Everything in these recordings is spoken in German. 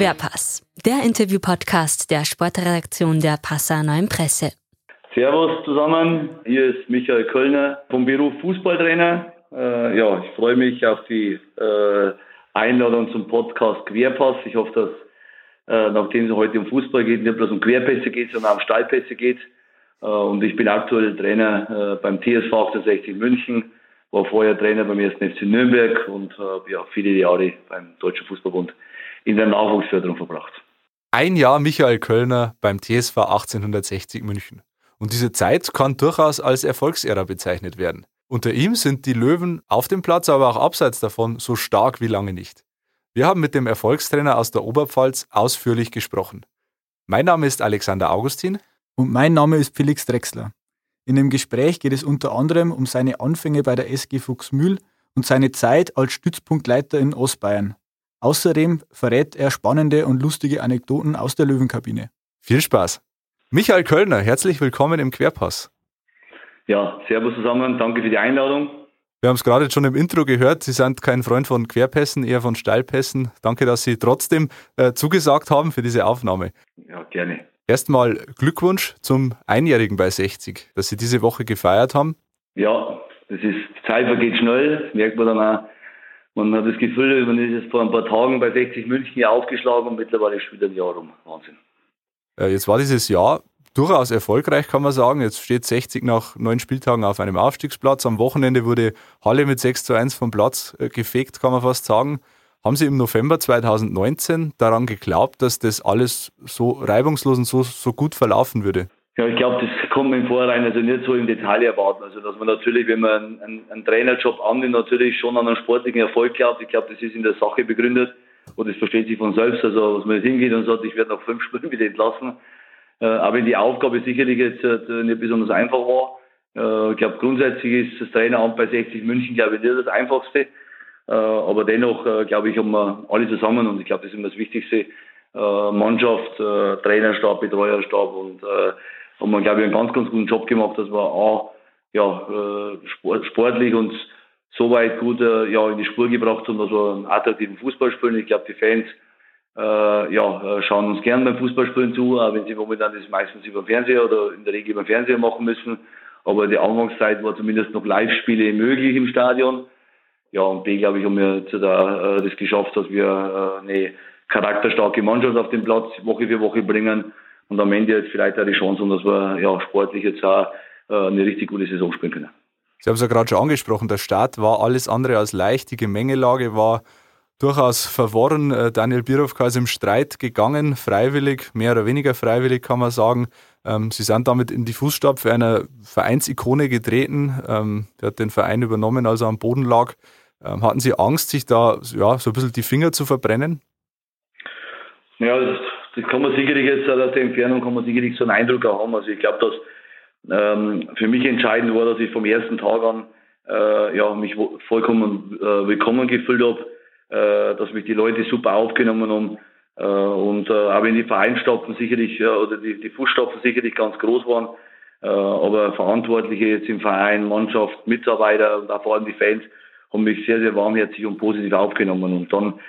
Querpass, der Interview-Podcast der Sportredaktion der Passauer Neuen Presse. Servus zusammen, hier ist Michael Kölner vom Beruf Fußballtrainer. Äh, ja, ich freue mich auf die äh, Einladung zum Podcast Querpass. Ich hoffe, dass äh, nachdem es heute um Fußball geht, nicht bloß um Querpässe geht, sondern um Steilpässe geht. Äh, und ich bin aktuell Trainer äh, beim TSV 68 München, war vorher Trainer beim 1. FC Nürnberg und habe ja, viele Jahre beim Deutschen Fußballbund in der Nachwuchsförderung verbracht. Ein Jahr Michael Kölner beim TSV 1860 München. Und diese Zeit kann durchaus als Erfolgsära bezeichnet werden. Unter ihm sind die Löwen auf dem Platz, aber auch abseits davon so stark wie lange nicht. Wir haben mit dem Erfolgstrainer aus der Oberpfalz ausführlich gesprochen. Mein Name ist Alexander Augustin. Und mein Name ist Felix Drexler. In dem Gespräch geht es unter anderem um seine Anfänge bei der SG Fuchsmühl und seine Zeit als Stützpunktleiter in Ostbayern. Außerdem verrät er spannende und lustige Anekdoten aus der Löwenkabine. Viel Spaß! Michael Kölner, herzlich willkommen im Querpass. Ja, servus zusammen, danke für die Einladung. Wir haben es gerade schon im Intro gehört, Sie sind kein Freund von Querpässen, eher von Steilpässen. Danke, dass Sie trotzdem äh, zugesagt haben für diese Aufnahme. Ja, gerne. Erstmal Glückwunsch zum Einjährigen bei 60, dass Sie diese Woche gefeiert haben. Ja, das ist, die Zeit vergeht schnell, merkt man dann auch. Man hat das Gefühl, man ist jetzt vor ein paar Tagen bei 60 München hier aufgeschlagen und mittlerweile ist wieder ein Jahr rum. Wahnsinn. Äh, jetzt war dieses Jahr durchaus erfolgreich, kann man sagen. Jetzt steht 60 nach neun Spieltagen auf einem Aufstiegsplatz. Am Wochenende wurde Halle mit 6 zu 1 vom Platz äh, gefegt, kann man fast sagen. Haben Sie im November 2019 daran geglaubt, dass das alles so reibungslos und so, so gut verlaufen würde? Ja, ich glaube, das kommt im Vorhinein also nicht so im Detail erwarten. Also, dass man natürlich, wenn man einen, einen, Trainerjob annimmt, natürlich schon an einen sportlichen Erfolg glaubt. Ich glaube, das ist in der Sache begründet und das versteht sich von selbst. Also, dass man jetzt hingeht und sagt, ich werde nach fünf Spielen wieder entlassen, äh, aber wenn die Aufgabe sicherlich jetzt äh, nicht besonders einfach war, äh, ich glaube, grundsätzlich ist das Traineramt bei 60 München, glaube ich, nicht das Einfachste. aber dennoch, glaube ich, haben wir alle zusammen und ich glaube, das ist immer das Wichtigste. Mannschaft, Trainerstab, Betreuerstab und haben wir, glaube ich, einen ganz, ganz guten Job gemacht, dass wir auch ja, sportlich uns so weit gut ja, in die Spur gebracht haben, dass wir einen attraktiven Fußball spielen. Ich glaube, die Fans äh, ja, äh, schauen uns gern beim Fußballspielen zu, auch wenn sie momentan das meistens über den Fernseher oder in der Regel über den Fernseher machen müssen. Aber die Anfangszeit war zumindest noch Live-Spiele möglich im Stadion. Ja, und die, glaube ich, haben wir jetzt da, äh, das geschafft, dass wir äh, eine charakterstarke Mannschaft auf den Platz Woche für Woche bringen und am Ende jetzt vielleicht auch die Chance haben, dass wir ja, sportlich jetzt auch äh, eine richtig gute Saison spielen können. Sie haben es ja gerade schon angesprochen, der Start war alles andere als leicht, die Gemengelage war durchaus verworren. Äh, Daniel Birovka ist im Streit gegangen, freiwillig, mehr oder weniger freiwillig kann man sagen. Ähm, sie sind damit in die Fußstapfen einer Vereinsikone getreten. Ähm, der hat den Verein übernommen, als er am Boden lag. Ähm, hatten Sie Angst, sich da ja, so ein bisschen die Finger zu verbrennen? Ja, das, kann man sicherlich jetzt aus der Entfernung kann man sicherlich so einen Eindruck haben. Also ich glaube, dass ähm, für mich entscheidend war, dass ich vom ersten Tag an äh, ja, mich vollkommen äh, willkommen gefühlt habe äh, dass mich die Leute super aufgenommen haben. Äh, und äh, auch wenn die Vereinsstapfen sicherlich ja, oder die, die Fußstapfen sicherlich ganz groß waren, äh, aber Verantwortliche jetzt im Verein, Mannschaft, Mitarbeiter und auch vor allem die Fans haben mich sehr, sehr warmherzig und positiv aufgenommen. Und dann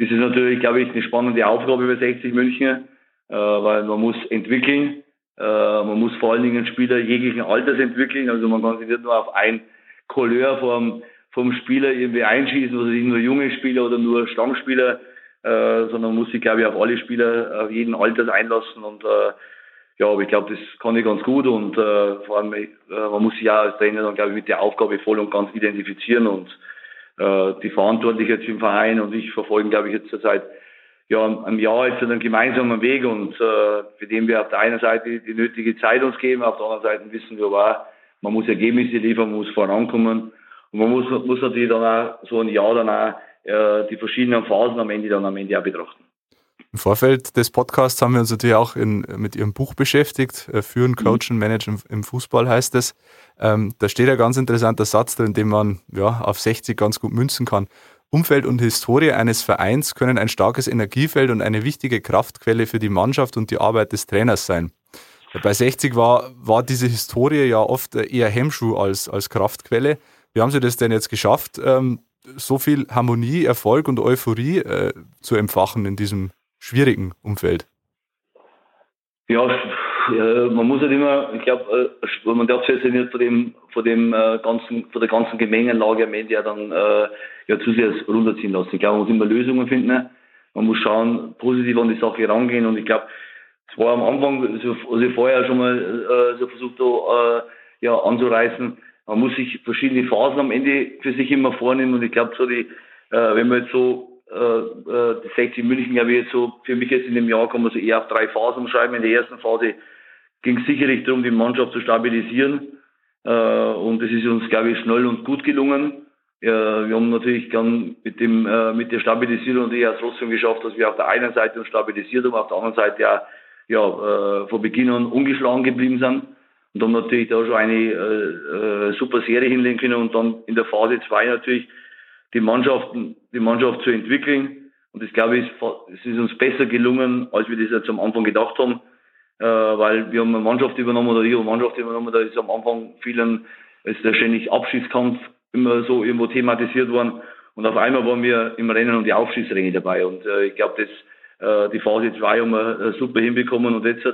ist es natürlich, glaube ich, eine spannende Aufgabe bei 60 München, äh, weil man muss entwickeln, äh, man muss vor allen Dingen Spieler jeglichen Alters entwickeln. Also man kann sich nicht nur auf ein Couleur vom vom Spieler irgendwie einschießen, also nicht nur junge Spieler oder nur Stammspieler, äh, sondern muss sich, glaube ich, auf alle Spieler, auf jeden Alters einlassen. Und äh, ja, aber ich glaube, das kann ich ganz gut. Und äh, vor allem, äh, man muss sich ja als Trainer dann, glaube ich, mit der Aufgabe voll und ganz identifizieren. Und äh, die Verantwortlichen jetzt im Verein und ich verfolgen, glaube ich, jetzt seit ja, einem Jahr jetzt einen gemeinsamen Weg und äh, für den wir auf der einen Seite die nötige Zeit uns geben, auf der anderen Seite wissen wir aber, man muss Ergebnisse liefern, man muss vorankommen und man muss, muss natürlich dann auch so ein Jahr dann auch äh, die verschiedenen Phasen am Ende dann am Ende auch betrachten. Im Vorfeld des Podcasts haben wir uns natürlich auch in, mit Ihrem Buch beschäftigt. Äh, Führen, Coachen, Managen im Fußball heißt es. Ähm, da steht ein ganz interessanter Satz drin, den man ja, auf 60 ganz gut münzen kann. Umfeld und Historie eines Vereins können ein starkes Energiefeld und eine wichtige Kraftquelle für die Mannschaft und die Arbeit des Trainers sein. Bei 60 war, war diese Historie ja oft eher Hemmschuh als, als Kraftquelle. Wie haben Sie das denn jetzt geschafft, ähm, so viel Harmonie, Erfolg und Euphorie äh, zu empfachen in diesem schwierigen Umfeld? Ja, man muss halt immer, ich glaube, äh, man darf sich nicht von dem, von dem äh, ganzen, von der ganzen Gemengenlage am Ende ja dann äh, ja zu sehr runterziehen lassen. Ich glaube, man muss immer Lösungen finden. Man muss schauen, positiv an die Sache rangehen und ich glaube, es war am Anfang, so, also vorher schon mal äh, so versucht, da, äh, ja, anzureißen. Man muss sich verschiedene Phasen am Ende für sich immer vornehmen und ich glaube, so die, äh, wenn man jetzt so äh, äh, die 60 München, glaube ich, jetzt so, für mich jetzt in dem Jahr kann man so eher auf drei Phasen schreiben. In der ersten Phase ging es sicherlich darum, die Mannschaft zu stabilisieren. Äh, und es ist uns, glaube ich, schnell und gut gelungen. Wir haben natürlich dann mit dem äh, mit der Stabilisierung natürlich auch trotzdem geschafft, dass wir auf der einen Seite uns stabilisiert haben, auf der anderen Seite ja, ja äh, von Beginn an ungeschlagen geblieben sind und dann natürlich da schon eine äh, äh, super Serie hinlegen können und dann in der Phase 2 natürlich die Mannschaften, die Mannschaft zu entwickeln. Und das glaube ich, es ist uns besser gelungen, als wir das jetzt am Anfang gedacht haben, äh, weil wir haben eine Mannschaft übernommen oder ich habe eine Mannschaft übernommen, da ist am Anfang vielen, ist der ständig Abschiedskampf immer so irgendwo thematisiert worden. Und auf einmal waren wir im Rennen um die Aufschiedsränge dabei. Und äh, ich glaube, das äh, die Phase 2 haben wir äh, super hinbekommen und jetzt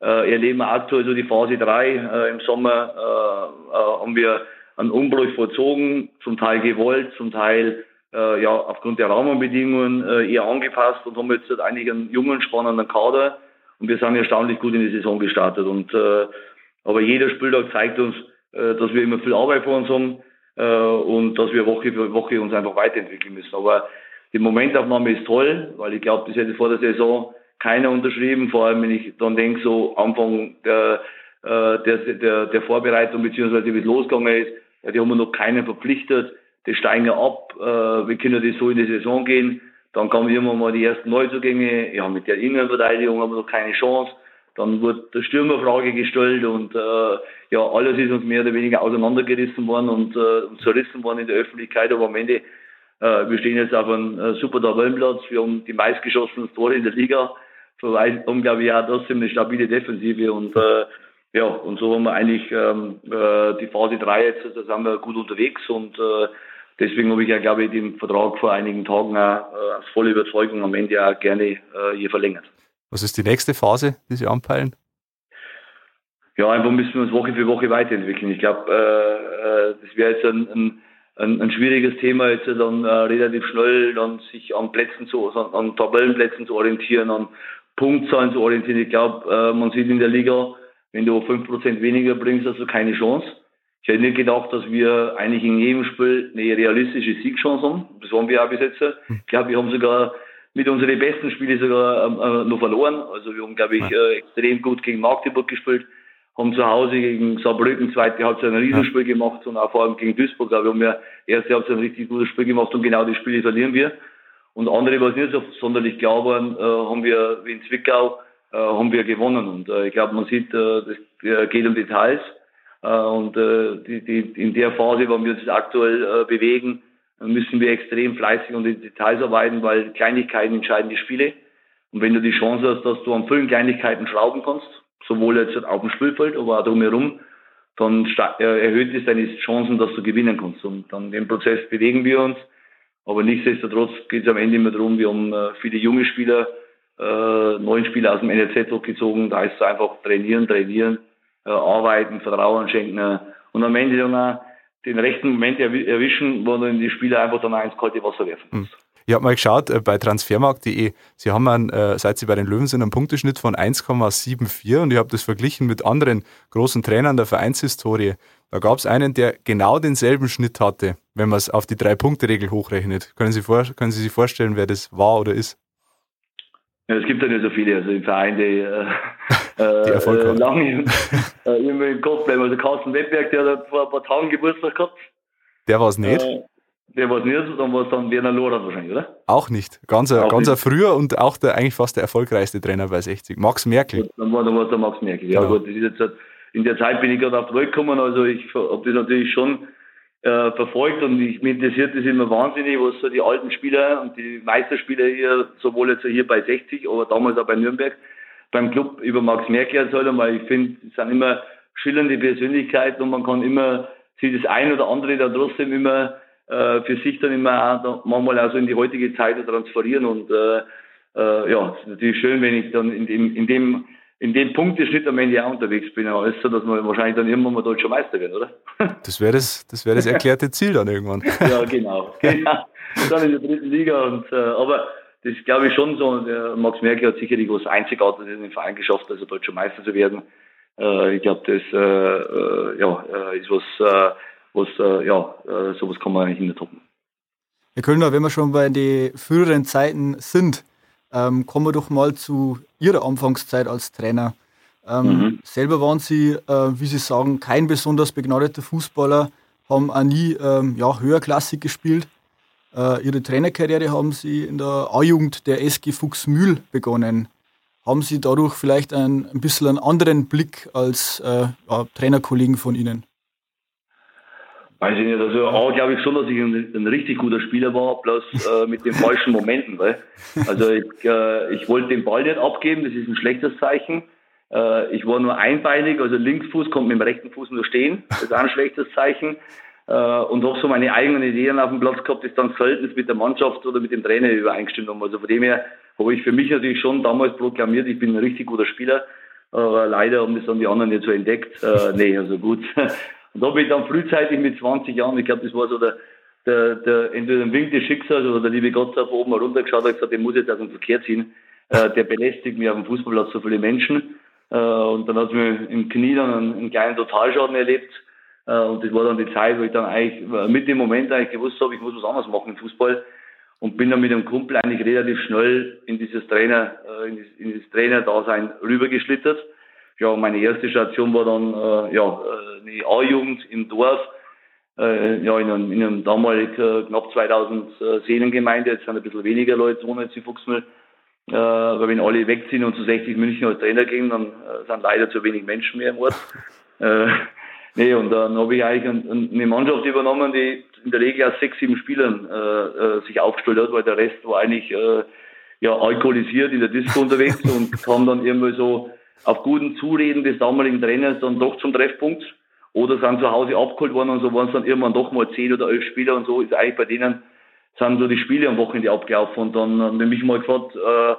äh, erleben wir aktuell so die Phase 3. Äh, Im Sommer äh, äh, haben wir einen Umbruch vollzogen, zum Teil gewollt, zum Teil äh, ja aufgrund der Rahmenbedingungen äh, eher angepasst und haben jetzt eigentlich einen jungen, spannenden Kader und wir sind erstaunlich gut in die Saison gestartet. Und äh, aber jeder Spieltag zeigt uns, äh, dass wir immer viel Arbeit vor uns haben äh, und dass wir Woche für Woche uns einfach weiterentwickeln müssen. Aber die Momentaufnahme ist toll, weil ich glaube, das hätte vor der Saison keiner unterschrieben, vor allem wenn ich dann denke, so Anfang der, äh, der, der, der Vorbereitung beziehungsweise wie es losgegangen ist, ja, die haben wir noch keinen verpflichtet. Die steigen ja ab. Äh, wir können das so in die Saison gehen. Dann kamen irgendwann mal die ersten Neuzugänge. Ja, mit der Innenverteidigung haben wir noch keine Chance. Dann wurde der Stürmerfrage gestellt und äh, ja, alles ist uns mehr oder weniger auseinandergerissen worden und äh, zerrissen worden in der Öffentlichkeit. Aber am Ende, äh, wir stehen jetzt auf einem äh, super Tabellenplatz. Wir haben die meistgeschossenen Tore in der Liga. Haben, glaube ich, auch trotzdem eine stabile Defensive und äh, ja, und so haben wir eigentlich ähm, äh, die Phase 3 jetzt, da sind wir gut unterwegs und äh, deswegen habe ich ja, glaube ich, den Vertrag vor einigen Tagen auch äh, aus voller Überzeugung am Ende auch gerne äh, hier verlängert. Was ist die nächste Phase, die Sie anpeilen? Ja, einfach müssen wir uns Woche für Woche weiterentwickeln. Ich glaube, äh, äh, das wäre jetzt ein, ein, ein, ein, schwieriges Thema, jetzt dann äh, relativ schnell dann sich an Plätzen zu, an, an Tabellenplätzen zu orientieren, an Punktzahlen zu orientieren. Ich glaube, äh, man sieht in der Liga, wenn du 5% weniger bringst, hast du keine Chance. Ich hätte nicht gedacht, dass wir eigentlich in jedem Spiel eine realistische Siegchance haben. Das haben wir auch bis jetzt. Ich glaube, wir haben sogar mit unseren besten Spielen sogar äh, noch verloren. Also wir haben, glaube ich, äh, extrem gut gegen Magdeburg gespielt, haben zu Hause gegen Saarbrücken zweite Halbzeit ein Riesenspiel gemacht und auch vor allem gegen Duisburg. Aber wir haben ja erste Halbzeit ein richtig gutes Spiel gemacht und genau die Spiele verlieren wir. Und andere, was nicht so sonderlich klar waren, äh, haben wir wie in Zwickau haben wir gewonnen. Und äh, ich glaube, man sieht, äh, das geht um Details. Äh, und äh, die, die, in der Phase, wo wir uns aktuell äh, bewegen, müssen wir extrem fleißig und in Details arbeiten, weil Kleinigkeiten entscheiden die Spiele. Und wenn du die Chance hast, dass du an vielen Kleinigkeiten schrauben kannst, sowohl jetzt auf dem Spielfeld, aber auch drumherum, dann erhöht es deine Chancen, dass du gewinnen kannst. Und dann den Prozess bewegen wir uns. Aber nichtsdestotrotz geht es am Ende immer darum, wir haben viele junge Spieler, äh, neun Spieler aus dem NLZ hochgezogen. Da heißt es einfach trainieren, trainieren, äh, arbeiten, Vertrauen schenken äh, und am Ende dann auch den rechten Moment erwischen, wo dann die Spieler einfach dann ins kalte Wasser werfen muss. Hm. Ich habe mal geschaut äh, bei transfermarkt.de, Sie haben einen, äh, seit Sie bei den Löwen sind, einen Punkteschnitt von 1,74 und ich habe das verglichen mit anderen großen Trainern der Vereinshistorie. Da gab es einen, der genau denselben Schnitt hatte, wenn man es auf die Drei-Punkte-Regel hochrechnet. Können Sie, vor, können Sie sich vorstellen, wer das war oder ist? Ja, es gibt ja nicht so viele, also im Verein, die, äh, die äh, lange äh, immer im Kopf bleiben. Also Carsten Wettberg, der hat vor ein paar Tagen Geburtstag gehabt. Der war es nicht? Äh, der war es nicht, dann war es dann Werner Lorenz wahrscheinlich, oder? Auch nicht. Ganz, auch ganz nicht. früher und auch der, eigentlich fast der erfolgreichste Trainer bei 60. Max Merkel. Dann war, dann war es der Max Merkel. Ja, genau. gut, das ist jetzt, in der Zeit bin ich gerade auf die Welt gekommen, also ich habe das natürlich schon äh, verfolgt und ich, mich interessiert das immer wahnsinnig, was so die alten Spieler und die Meisterspieler hier, sowohl jetzt hier bei 60, aber damals auch bei Nürnberg, beim Club über Max Merkel erzählt haben, weil ich finde, es sind immer schillernde Persönlichkeiten und man kann immer sich das ein oder andere da trotzdem immer äh, für sich dann immer auch, manchmal auch so in die heutige Zeit transferieren und äh, äh, ja, ist natürlich schön, wenn ich dann in dem, in dem, in dem Punkteschnitt am Ende auch unterwegs bin. Aber ist so, dass wir wahrscheinlich dann irgendwann mal deutscher Meister werden, oder? Das wäre das, das wäre das erklärte Ziel dann irgendwann. ja, genau. genau. Dann in der dritten Liga. Und, äh, aber das glaube ich schon so. Der Max Merkel hat sicherlich was Einzigartiges in den Verein geschafft, also deutscher Meister zu werden. Äh, ich glaube, das äh, äh ja, äh, ist was, äh, was äh, ja, äh, sowas kann man eigentlich nicht toppen. Herr Kölner, wenn wir schon bei den früheren Zeiten sind, ähm, kommen wir doch mal zu Ihrer Anfangszeit als Trainer. Ähm, mhm. Selber waren Sie, äh, wie Sie sagen, kein besonders begnadeter Fußballer, haben auch nie ähm, ja, höherklassig gespielt. Äh, Ihre Trainerkarriere haben Sie in der A-Jugend der SG Fuchsmühl begonnen. Haben Sie dadurch vielleicht ein, ein bisschen einen anderen Blick als äh, ja, Trainerkollegen von Ihnen? Weiß ich nicht. Also A, glaube ich schon, dass ich ein, ein, richtig guter Spieler war, bloß äh, mit den falschen Momenten. Weil? Also ich, äh, ich wollte den Ball nicht abgeben, das ist ein schlechtes Zeichen. Äh, ich war nur einbeinig, also Linksfuß kommt mit dem rechten Fuß nur stehen, das ist auch ein schlechtes Zeichen. Äh, und auch so meine eigenen Ideen auf dem Platz gehabt, das dann selten mit der Mannschaft oder mit dem Trainer übereingestimmt haben. Also von dem her habe ich für mich natürlich schon damals proklamiert, ich bin ein richtig guter Spieler. Aber leider haben das dann die anderen nicht so entdeckt. Äh, nee, also gut. Und da bin ich dann frühzeitig mit 20 Jahren, ich glaube, das war so der, der, der, entweder ein Wink des Schicksals oder der liebe Gott hat oben runtergeschaut und gesagt, den muss jetzt aus dem Verkehr ziehen. Äh, der belästigt mich auf dem Fußballplatz so viele Menschen. Äh, und dann hat mir im Knie dann einen, einen kleinen Totalschaden erlebt. Äh, und das war dann die Zeit, wo ich dann eigentlich mit dem Moment eigentlich gewusst habe, ich muss was anderes machen im Fußball. Und bin dann mit einem Kumpel eigentlich relativ schnell in dieses Trainer, äh, in, dieses, in dieses Trainerdasein rübergeschlittert ja, meine erste Station war dann äh, ja, äh, eine A-Jugend im Dorf, äh, ja, in einem, in einem damals äh, knapp 2000 äh, Seelengemeinde, jetzt sind ein bisschen weniger Leute wohnen jetzt in Fuchsmühl, äh, weil wenn alle wegziehen und zu 60 München als Trainer gehen, dann äh, sind leider zu wenig Menschen mehr im Ort. äh, nee, und dann habe ich eigentlich ein, eine Mannschaft übernommen, die in der Regel aus sechs, sieben Spielern äh, äh, sich aufgestellt hat, weil der Rest war eigentlich äh, ja, alkoholisiert in der Disco unterwegs und kam dann irgendwie so auf guten Zureden des damaligen Trainers dann doch zum Treffpunkt oder sind zu Hause abgeholt worden und so waren es dann irgendwann doch mal zehn oder elf Spieler und so ist eigentlich bei denen sind so die Spiele am Wochenende abgelaufen und dann haben die mich mal gefragt, äh,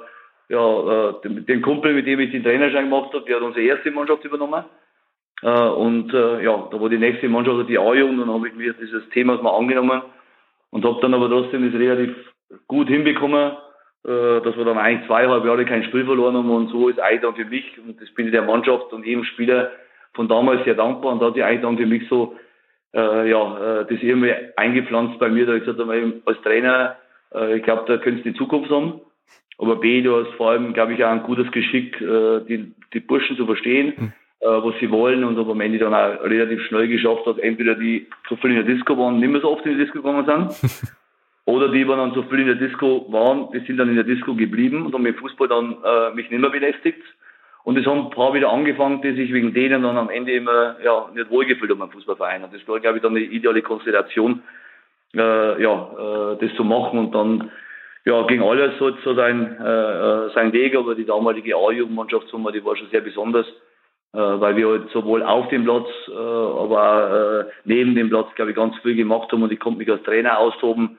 ja, äh, den, Kumpel, mit dem ich den Trainerschein gemacht habe, der hat unsere erste Mannschaft übernommen. Äh, und äh, ja, da war die nächste Mannschaft die A-Jugend und dann habe ich mir dieses Thema mal angenommen und habe dann aber trotzdem das relativ gut hinbekommen dass wir dann eigentlich zweieinhalb Jahre kein Spiel verloren haben und so ist eigentlich dann für mich, und das bin ich der Mannschaft und jedem Spieler von damals sehr dankbar und da hat sich eigentlich dann für mich so, äh, ja, äh, das irgendwie eingepflanzt bei mir, da ich gesagt habe, als Trainer, äh, ich glaube, da könntest du die Zukunft haben. Aber B, du hast vor allem, glaube ich, auch ein gutes Geschick, äh, die, die Burschen zu verstehen, mhm. äh, was sie wollen und habe am Ende dann auch relativ schnell geschafft, dass entweder die so viel in der Disco waren, nicht mehr so oft in die Disco gegangen sind, Oder die, die dann so viel in der Disco waren, die sind dann in der Disco geblieben und haben mit Fußball dann äh, mich nicht mehr belästigt. Und es haben ein paar wieder angefangen, die sich wegen denen dann am Ende immer ja, nicht wohlgefühlt haben am Fußballverein. Und das war, glaube ich, dann eine ideale Konstellation, äh, ja, äh, das zu machen. Und dann ja, ging alles so, so sein, äh, äh, sein Weg, aber die damalige A-Jugendmannschaft, die war schon sehr besonders, äh, weil wir halt sowohl auf dem Platz, äh, aber auch äh, neben dem Platz, glaube ich, ganz viel gemacht haben und ich konnte mich als Trainer austoben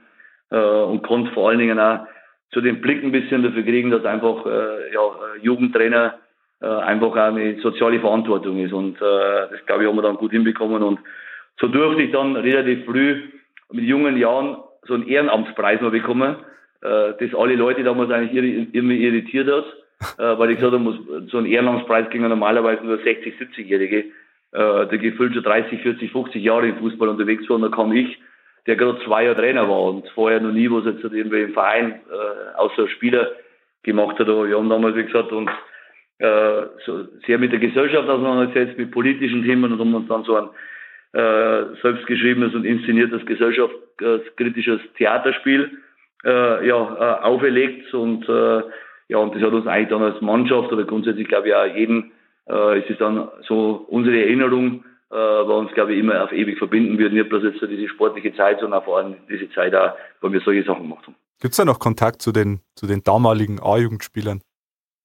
äh, und konnte vor allen Dingen auch zu den Blick ein bisschen dafür kriegen, dass einfach äh, ja, Jugendtrainer äh, einfach auch eine soziale Verantwortung ist. Und äh, das, glaube ich, haben wir dann gut hinbekommen. Und so durfte ich dann relativ früh mit jungen Jahren so einen Ehrenamtspreis mal bekommen, äh, das alle Leute damals eigentlich irgendwie irritiert hat, äh, weil ich gesagt habe, so ein Ehrenamtspreis ging normalerweise nur 60, 70-Jährige, äh, der gefühlt schon 30, 40, 50 Jahre im Fußball unterwegs war. Und da kam ich der gerade zwei Jahre Trainer war und vorher noch nie was jetzt irgendwie im Verein äh, außer Spieler gemacht hat. Aber wir haben damals, wie gesagt, uns äh, so sehr mit der Gesellschaft auseinandergesetzt, mit politischen Themen und haben uns dann so ein äh, selbstgeschriebenes und inszeniertes gesellschaftskritisches Theaterspiel äh, ja, äh, auferlegt und äh, ja, und das hat uns eigentlich dann als Mannschaft oder grundsätzlich glaube ich auch jeden, äh, ist es dann so unsere Erinnerung, äh, was uns, glaube ich, immer auf ewig verbinden wird. Nicht bloß jetzt so diese sportliche Zeit, sondern vor allem diese Zeit auch, weil wir solche Sachen gemacht haben. Gibt es da noch Kontakt zu den, zu den damaligen A-Jugendspielern?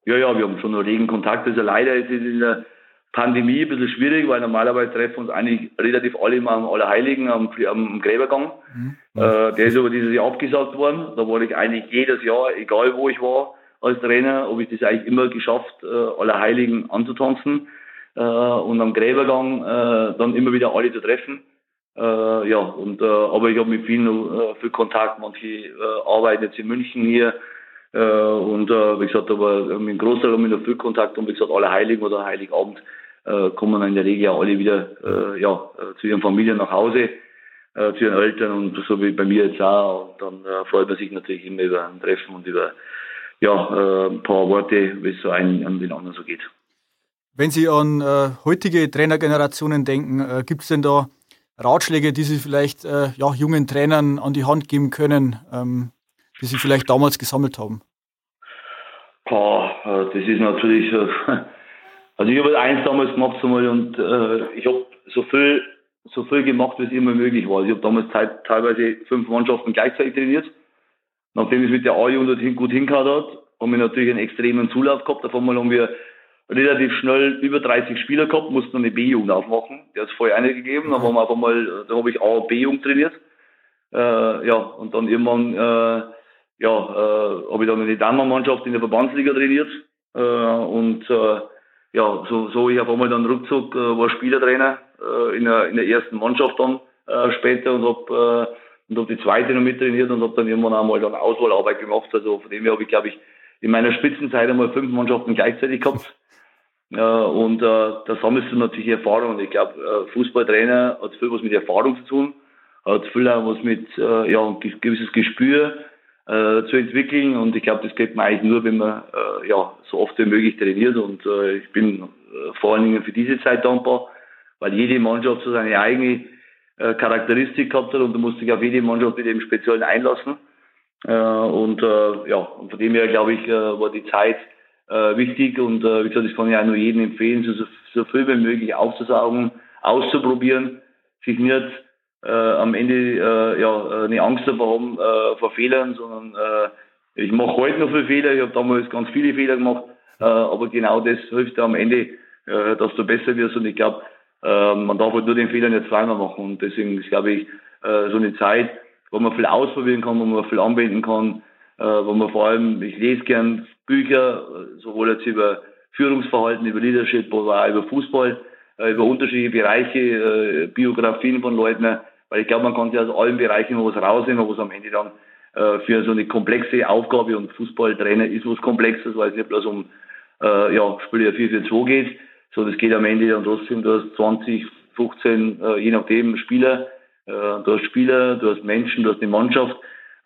Ja, ja, wir haben schon noch regen Kontakt. Also leider ist es in der Pandemie ein bisschen schwierig, weil normalerweise treffen uns eigentlich relativ alle immer am Allerheiligen, am, am Gräbergang. Mhm. Äh, der ist aber dieses Jahr abgesagt worden. Da war ich eigentlich jedes Jahr, egal wo ich war, als Trainer, habe ich das eigentlich immer geschafft, äh, aller Heiligen anzutanzen äh, und am Gräbergang äh, dann immer wieder alle zu treffen. Äh, ja, und äh, aber ich habe mit vielen äh, viel Kontakt, manche äh, arbeiten jetzt in München hier äh, und äh, wie gesagt, aber mit dem Großteil haben wir noch viel Kontakt und wie gesagt, alle Heiligen oder Heiligabend äh, kommen in der Regel ja alle wieder äh, ja, äh, zu ihren Familien nach Hause, äh, zu ihren Eltern und so wie bei mir jetzt auch. Und dann äh, freut man sich natürlich immer über ein Treffen und über ja, äh, ein paar Worte, wie es so einen an den anderen so geht. Wenn Sie an äh, heutige Trainergenerationen denken, äh, gibt es denn da Ratschläge, die Sie vielleicht äh, ja, jungen Trainern an die Hand geben können, ähm, die Sie vielleicht damals gesammelt haben? Boah, äh, das ist natürlich, äh, also ich habe eins damals gemacht einmal und äh, ich habe so viel, so viel gemacht, wie es immer möglich war. Ich habe damals teilweise fünf Mannschaften gleichzeitig trainiert. Nachdem es mit der A-Jugend gut hingehauen hat, haben wir natürlich einen extremen Zulauf gehabt. Auf einmal haben wir relativ schnell über 30 Spieler gehabt, mussten eine B-Jugend aufmachen. Der hat es vorher eine gegeben, dann haben wir einfach mal, da habe ich A und B-Jugend trainiert. Äh, ja, und dann irgendwann, äh, ja, äh, habe ich dann eine Damenmannschaft in der Verbandsliga trainiert. Äh, und äh, ja, so, so ich auf einmal dann ruckzuck äh, war Spielertrainer äh, in, der, in der ersten Mannschaft dann äh, später und habe äh, und hab die zweite noch mit trainiert und habe dann irgendwann einmal dann Auswahlarbeit gemacht. Also von dem her habe ich, glaube ich, in meiner Spitzenzeit einmal fünf Mannschaften gleichzeitig gehabt. Äh, und äh, da sammelst du natürlich Erfahrung. Ich glaube, äh, Fußballtrainer hat viel was mit Erfahrung zu tun, hat viel auch was mit äh, ja, ein gewisses Gespür äh, zu entwickeln. Und ich glaube, das geht man eigentlich nur, wenn man äh, ja, so oft wie möglich trainiert. Und äh, ich bin äh, vor allen Dingen für diese Zeit dankbar, weil jede Mannschaft so seine eigene äh, Charakteristik gehabt hat und du musst dich auf jede Mannschaft mit dem Speziellen einlassen. Äh, und äh, ja, und von dem her glaube ich, äh, war die Zeit äh, wichtig und äh, wie gesagt, das kann ich auch nur jedem empfehlen, so, so viel wie möglich aufzusaugen, auszuprobieren, sich nicht äh, am Ende äh, ja, eine Angst davor haben äh, vor Fehlern, sondern äh, ich mache heute noch viele Fehler, ich habe damals ganz viele Fehler gemacht, äh, aber genau das hilft am Ende, äh, dass du besser wirst und ich glaube, äh, man darf halt nur den Fehler nicht zweimal machen und deswegen ist, glaube ich, äh, so eine Zeit, wo man viel ausprobieren kann, wo man viel anwenden kann, äh, wo man vor allem, ich lese gern Bücher, sowohl jetzt über Führungsverhalten, über Leadership, aber auch über Fußball, äh, über unterschiedliche Bereiche, äh, Biografien von Leuten, weil ich glaube, man kann sich aus allen Bereichen was rausnehmen, was am Ende dann äh, für so eine komplexe Aufgabe und Fußballtrainer ist was Komplexes, weil es nicht bloß um äh, ja, Spiele 4-4-2 geht, sondern es geht am Ende dann trotzdem, du hast 20, 15, äh, je nachdem Spieler, äh, du hast Spieler, du hast Menschen, du hast eine Mannschaft,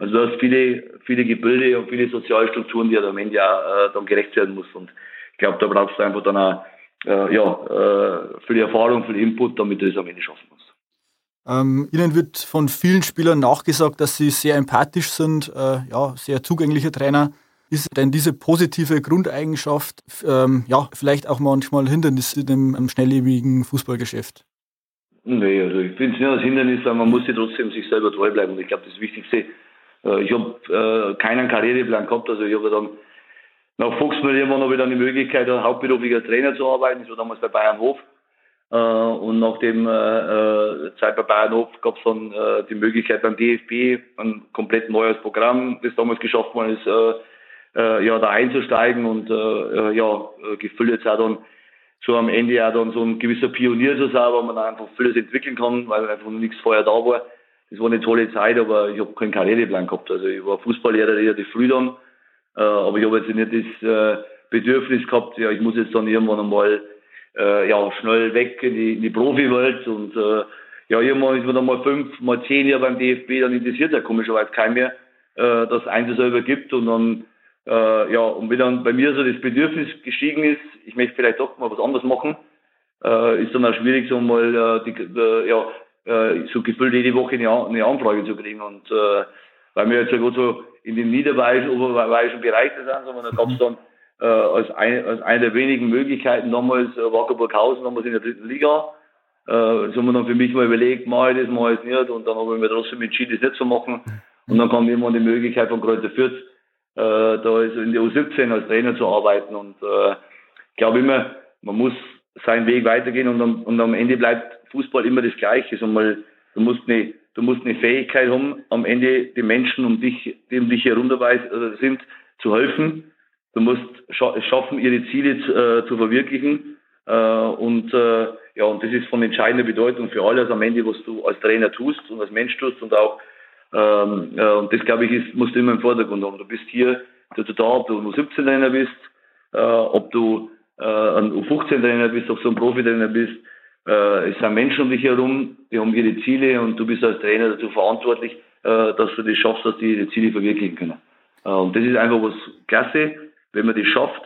also du hast viele, viele Gebilde und viele Sozialstrukturen, die halt am Ende ja äh, dann gerecht werden muss. Und ich glaube, da brauchst du einfach dann auch äh, ja, äh, viel Erfahrung, viel Input, damit du das am Ende schaffen musst. Ähm, Ihnen wird von vielen Spielern nachgesagt, dass Sie sehr empathisch sind, äh, ja, sehr zugänglicher Trainer. Ist denn diese positive Grundeigenschaft ähm, ja, vielleicht auch manchmal Hindernis in einem schnelllebigen Fußballgeschäft? Nee, also ich finde es nicht als Hindernis, weil man muss sich trotzdem sich selber treu bleiben. Und ich glaube, das Wichtigste ich habe äh, keinen Karriereplan gehabt, also ich habe dann nach Fuchsmühl irgendwann habe ich dann die Möglichkeit, als hauptberuflicher Trainer zu arbeiten. Das war damals bei Bayern Hof. Äh, und nach dem äh, Zeit bei Bayern Hof gab es dann äh, die Möglichkeit beim DFB ein komplett neues Programm, das damals geschafft worden ist, äh, äh, ja, da einzusteigen und äh, ja, gefüllt jetzt auch dann so am Ende auch dann so ein gewisser Pionier zu sein, wo man einfach vieles entwickeln kann, weil einfach nichts vorher da war das war eine tolle Zeit, aber ich habe keinen Karriereplan gehabt. Also ich war Fußballlehrer relativ früh dann, äh, aber ich habe jetzt nicht das äh, Bedürfnis gehabt, ja, ich muss jetzt dann irgendwann einmal äh, ja, schnell weg in die, in die Profiwelt und äh, ja, irgendwann ist man dann mal fünf, mal zehn Jahre beim DFB, dann interessiert ja komischerweise kein mehr, äh, dass eins selber gibt und dann äh, ja, und wenn dann bei mir so das Bedürfnis gestiegen ist, ich möchte vielleicht doch mal was anderes machen, äh, ist dann auch schwierig, so mal äh, die, äh, ja, äh, so gefühlt jede Woche eine, Anfrage zu kriegen. Und äh, weil wir jetzt ja gut so in den niederbayerischen, oberbayerischen Bereich sind, sondern da gab es dann äh, als, ein, als eine der wenigen Möglichkeiten damals äh, Wackerburghausen, damals in der dritten Liga. Äh, das haben wir dann für mich mal überlegt, mache ich das, mache ich es nicht. Und dann habe ich mir trotzdem entschieden, das nicht zu machen. Und dann kam irgendwann die Möglichkeit von Kräuter Fürth, äh, da also in der U17 als Trainer zu arbeiten. Und äh, ich glaube immer, man muss seinen Weg weitergehen und am, und am Ende bleibt Fußball immer das Gleiche. So mal, du musst eine, du musst eine Fähigkeit haben, am Ende den Menschen um dich, die um dich herum dabei sind, zu helfen. du musst scha schaffen, ihre Ziele äh, zu verwirklichen. Äh, und äh, ja, und das ist von entscheidender Bedeutung für alles am Ende, was du als Trainer tust und als Mensch tust und auch ähm, äh, und das glaube ich ist, musst du immer im Vordergrund haben. Du bist hier dazu da, ob du nur 17 Trainer bist, äh, ob du äh, ein U15-Trainer bist, ob du ein Profi-Trainer bist. Äh, es sind Menschen um dich herum, die haben ihre Ziele und du bist als Trainer dazu verantwortlich, äh, dass du das schaffst, dass die ihre Ziele verwirklichen können. Äh, und das ist einfach was klasse, wenn man das schafft,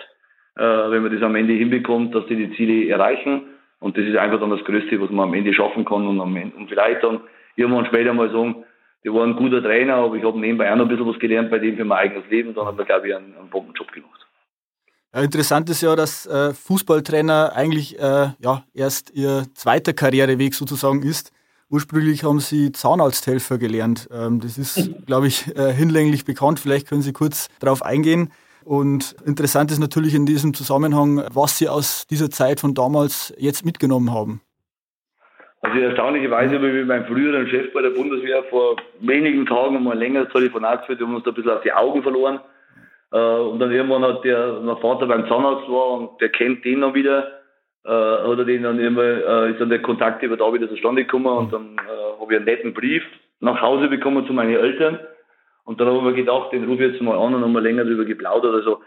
äh, wenn man das am Ende hinbekommt, dass die die Ziele erreichen. Und das ist einfach dann das Größte, was man am Ende schaffen kann und, am Ende, und vielleicht dann irgendwann später mal sagen, die war ein guter Trainer, aber ich habe nebenbei auch noch ein bisschen was gelernt bei dem für mein eigenes Leben. Dann hat er, glaube ich, einen, einen Bombenjob gemacht. Ja, interessant ist ja, dass äh, Fußballtrainer eigentlich äh, ja, erst ihr zweiter Karriereweg sozusagen ist. Ursprünglich haben Sie Zahnarzthelfer gelernt. Ähm, das ist, glaube ich, äh, hinlänglich bekannt. Vielleicht können Sie kurz darauf eingehen. Und interessant ist natürlich in diesem Zusammenhang, was Sie aus dieser Zeit von damals jetzt mitgenommen haben. Also erstaunlicherweise habe ich mit meinem früheren Chef bei der Bundeswehr vor wenigen Tagen mal länger Telefonat geführt, wir haben uns da ein bisschen auf die Augen verloren. Äh, und dann irgendwann hat der, mein Vater beim Zahnarzt war und der kennt den dann wieder, äh, hat er den dann immer, äh, ist dann der Kontakt über da wieder zustande gekommen und dann äh, habe ich einen netten Brief nach Hause bekommen zu meinen Eltern. Und dann habe ich mir gedacht, den rufe ich jetzt mal an und haben wir länger darüber geplaudert. Also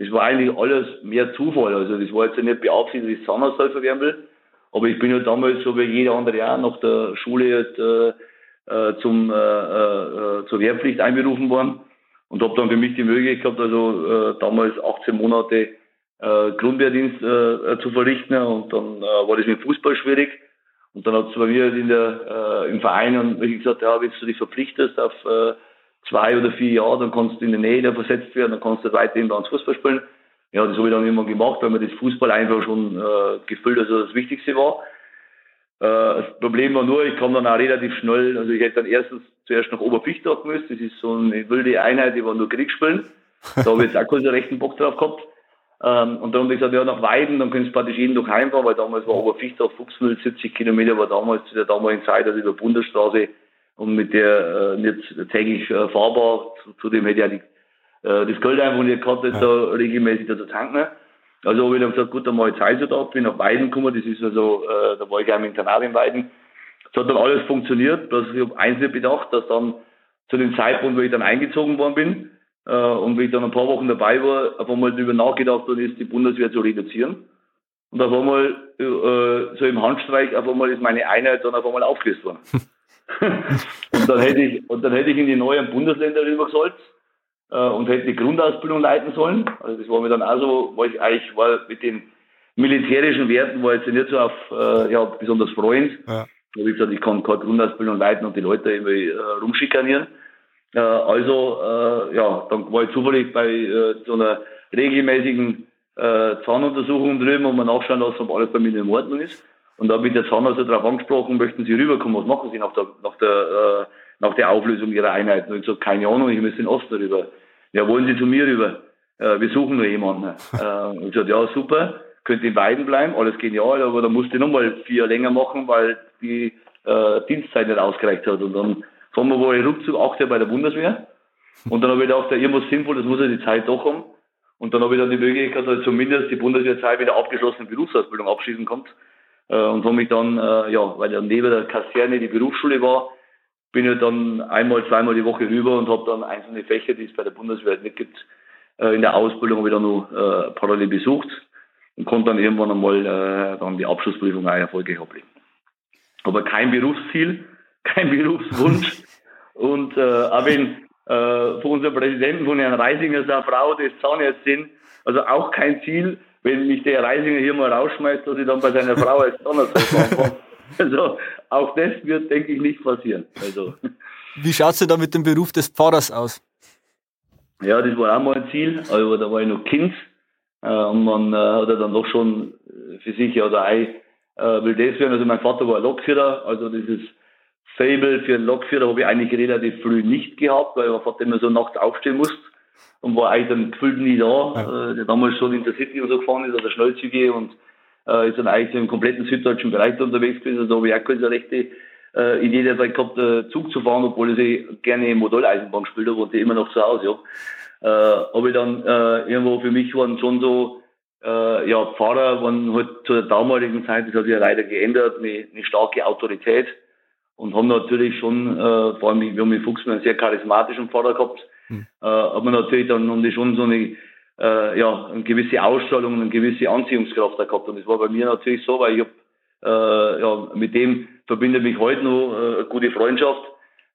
das war eigentlich alles mehr Zufall. Also das war jetzt nicht beabsichtigt, dass ich Zahnarzthelfer werden will. Aber ich bin ja damals, so wie jeder andere auch, nach der Schule halt, äh, zum, äh, äh, zur Wehrpflicht einberufen worden und habe dann für mich die Möglichkeit gehabt, also äh, damals 18 Monate äh, Grundwehrdienst äh, zu verrichten und dann äh, war das mit Fußball schwierig. Und dann hat es bei mir in der, äh, im Verein und ich gesagt, ja, wenn du dich verpflichtest auf äh, zwei oder vier Jahre, dann kannst du in der Nähe versetzt werden, dann kannst du weiterhin uns Fußball spielen. Ja, das habe ich dann immer gemacht, weil mir das Fußball einfach schon äh, gefühlt also das Wichtigste war. Äh, das Problem war nur, ich kam dann auch relativ schnell, also ich hätte dann erstens zuerst nach Oberfichtach müssen, das ist so eine wilde Einheit, die war nur Kriegsspielen. Da habe ich jetzt auch keinen rechten Bock drauf gehabt. Ähm, und dann habe ich gesagt, ja, nach Weiden, dann könntest du praktisch jeden Tag heimfahren, weil damals war Oberfichtach, Fuchsmühl, 70 Kilometer war damals zu der damaligen Zeit, also über Bundesstraße und mit der äh, nicht täglich äh, fahrbar. Zudem hätte ich ja die äh, das Geld einfach nicht gehabt, ja. da regelmäßig da zu tanken. Also habe ich dann gesagt, gut, dann mache ich so da, bin nach Weiden gekommen, das ist also, äh, da war ich auch im Internat in Weiden. Es hat dann alles funktioniert, dass ich habe eins nicht bedacht, dass dann zu dem Zeitpunkt, wo ich dann eingezogen worden bin, äh, und wie ich dann ein paar Wochen dabei war, auf einmal darüber nachgedacht worden ist, die Bundeswehr zu reduzieren. Und auf einmal, äh, so im Handstreich, auf einmal ist meine Einheit dann auf einmal aufgelöst worden. und dann hätte ich, und dann hätte ich in die neuen Bundesländer rübergesollt äh, und hätte die Grundausbildung leiten sollen. Also das war mir dann auch so, weil ich eigentlich war mit den militärischen Werten war jetzt nicht so auf äh, ja, besonders freund. Ja. Da habe ich gesagt, ich kann keine Grundausbildung leiten und die Leute irgendwie äh, rumschikanieren. Äh, also äh, ja, dann war ich zufällig bei äh, so einer regelmäßigen äh, Zahnuntersuchung drüben, wo man nachschauen lassen, ob alles bei mir in Ordnung ist. Und da habe ich der Zahnarzt darauf angesprochen, möchten Sie rüberkommen, was machen Sie nach der, nach der, äh, nach der Auflösung Ihrer Einheit? Und ich gesagt, keine Ahnung, ich müsste in Osten rüber. Ja, wollen Sie zu mir rüber? Äh, wir suchen nur jemanden. äh, und ich gesagt, ja, super, könnte in Weiden bleiben, alles genial, aber dann musste ich nochmal vier länger machen, weil die äh, Dienstzeit nicht ausgereicht hat. Und dann fahren wir wohl ruckzuck acht Jahre bei der Bundeswehr. Und dann habe ich gedacht, irgendwas sinnvoll, das muss ja die Zeit doch haben. Und dann habe ich dann die Möglichkeit, dass ich zumindest die Bundeswehrzeit mit der abgeschlossenen Berufsausbildung abschließen konnte. Äh, und habe mich dann, äh, ja, weil ja neben der Kaserne die Berufsschule war, bin ich dann einmal, zweimal die Woche rüber und habe dann einzelne Fächer, die es bei der Bundeswehr nicht gibt, äh, in der Ausbildung wieder nur äh, parallel besucht und konnte dann irgendwann einmal äh, dann die Abschlussprüfung auch erfolgreich ablegen. Aber kein Berufsziel, kein Berufswunsch und äh, auch wenn äh, von unserem Präsidenten, von Herrn Reisinger, seiner Frau, das Zahnärztin, also auch kein Ziel, wenn mich der Reisinger hier mal rausschmeißt, dass ich dann bei seiner Frau als Zahnarzt anfange. Also auch das wird, denke ich, nicht passieren. Also. Wie schaut es denn da mit dem Beruf des Pfarrers aus? Ja, das war auch mal ein Ziel, aber da war ich noch Kind äh, und man äh, hat ja dann doch schon für sich, ja, der Ei äh, will das werden. Also mein Vater war Lokführer, also dieses Fable für einen Lokführer habe ich eigentlich relativ früh nicht gehabt, weil mein Vater immer so nachts aufstehen musste und war eigentlich dann gefühlt nie da, ja. äh, der damals schon in der City und so gefahren ist, oder Schnellzüge und äh, ist dann eigentlich im kompletten süddeutschen Bereich unterwegs gewesen. Also da habe ich auch keine rechte äh, Idee dabei gehabt, äh, Zug zu fahren, obwohl ich gerne Modelleisenbahn gespielt habe und die immer noch zu Hause habe. Äh, aber dann äh, irgendwo für mich waren schon so, äh, ja, Pfarrer waren halt zu der damaligen Zeit, das hat sich ja leider geändert, eine, eine starke Autorität und haben natürlich schon, äh, vor allem, wir haben in Fuchsmann einen sehr charismatischen Pfarrer gehabt, hm. äh, aber natürlich dann haben die schon so eine, äh, ja, eine gewisse Ausstrahlung, eine gewisse Anziehungskraft gehabt und das war bei mir natürlich so, weil ich hab, äh, ja, mit dem verbindet mich heute noch äh, eine gute Freundschaft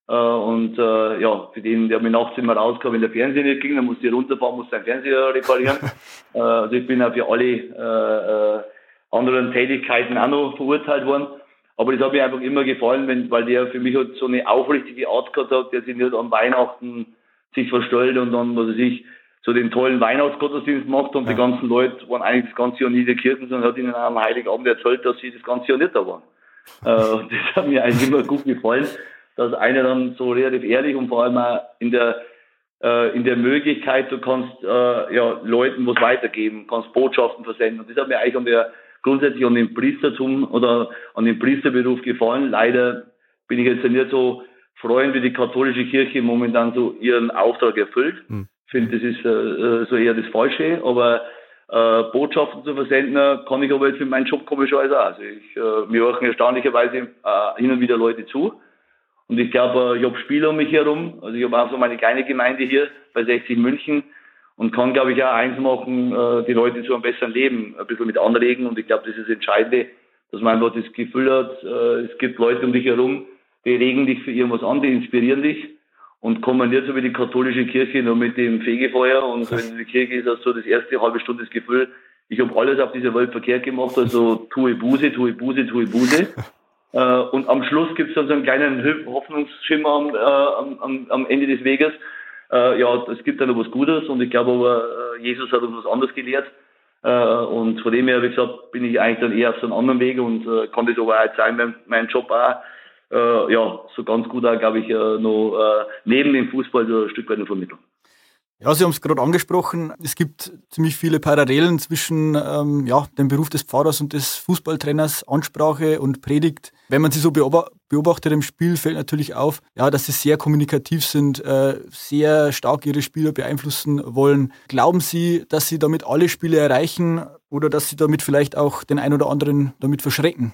äh, und äh, ja, für den, der mir nachts immer rauskam, wenn der Fernseher nicht ging, dann musste ich runterfahren, musste seinen Fernseher reparieren. äh, also ich bin auch für alle äh, äh, anderen Tätigkeiten auch noch verurteilt worden. Aber das hat mir einfach immer gefallen, wenn, weil der für mich halt so eine aufrichtige Art gehabt hat, der sich nicht an Weihnachten sich verstellt und dann, was weiß ich, so den tollen Weihnachtsgottesdienst macht und ja. die ganzen Leute waren eigentlich das ganze Jahr nie in der Kirche, sondern hat ihnen am Heiligabend erzählt, dass sie das ganze Jahr nicht da waren. äh, das hat mir eigentlich immer gut gefallen dass einer dann so relativ ehrlich und vor allem auch in der äh, in der Möglichkeit, du kannst äh, ja, Leuten was weitergeben, kannst Botschaften versenden. Und das hat mir eigentlich an der, grundsätzlich an dem Priestertum oder an dem Priesterberuf gefallen. Leider bin ich jetzt nicht so freuen, wie die katholische Kirche momentan so ihren Auftrag erfüllt. Hm. Ich finde, das ist äh, äh, so eher das Falsche, aber äh, Botschaften zu versenden kann ich aber jetzt mit meinem Job komischerweise auch. Also ich, äh, mir hören erstaunlicherweise äh, hin und wieder Leute zu und ich glaube, ich habe Spieler um mich herum. Also ich habe auch so meine kleine Gemeinde hier bei 60 München und kann, glaube ich, auch eins machen, äh, die Leute zu einem besseren Leben ein bisschen mit anregen. Und ich glaube, das ist das Entscheidende, dass man einfach das Gefühl hat, äh, es gibt Leute um dich herum, die regen dich für irgendwas an, die inspirieren dich und kommen nicht so wie die katholische Kirche nur mit dem Fegefeuer. Und wenn in der Kirche ist, hast du das erste halbe Stunde das Gefühl, ich habe alles auf dieser Welt verkehrt gemacht, also tue Buße, tue Buße, tue Buße. Äh, und am Schluss gibt es dann so einen kleinen Hoffnungsschimmer am, äh, am, am Ende des Weges. Äh, ja, es gibt dann noch was Gutes und ich glaube aber, äh, Jesus hat uns was anderes gelehrt. Äh, und von dem her, wie gesagt, bin ich eigentlich dann eher auf so einem anderen Weg und äh, kann das aber auch sein, mein, mein Job auch, äh, ja, so ganz gut auch, glaube ich, äh, noch äh, neben dem Fußball so ein Stück weit eine Vermittlung. Ja, Sie haben es gerade angesprochen. Es gibt ziemlich viele Parallelen zwischen ähm, ja, dem Beruf des Pfarrers und des Fußballtrainers, Ansprache und Predigt. Wenn man sie so beobachtet im Spiel, fällt natürlich auf, ja, dass sie sehr kommunikativ sind, äh, sehr stark ihre Spieler beeinflussen wollen. Glauben Sie, dass Sie damit alle Spiele erreichen oder dass Sie damit vielleicht auch den einen oder anderen damit verschrecken?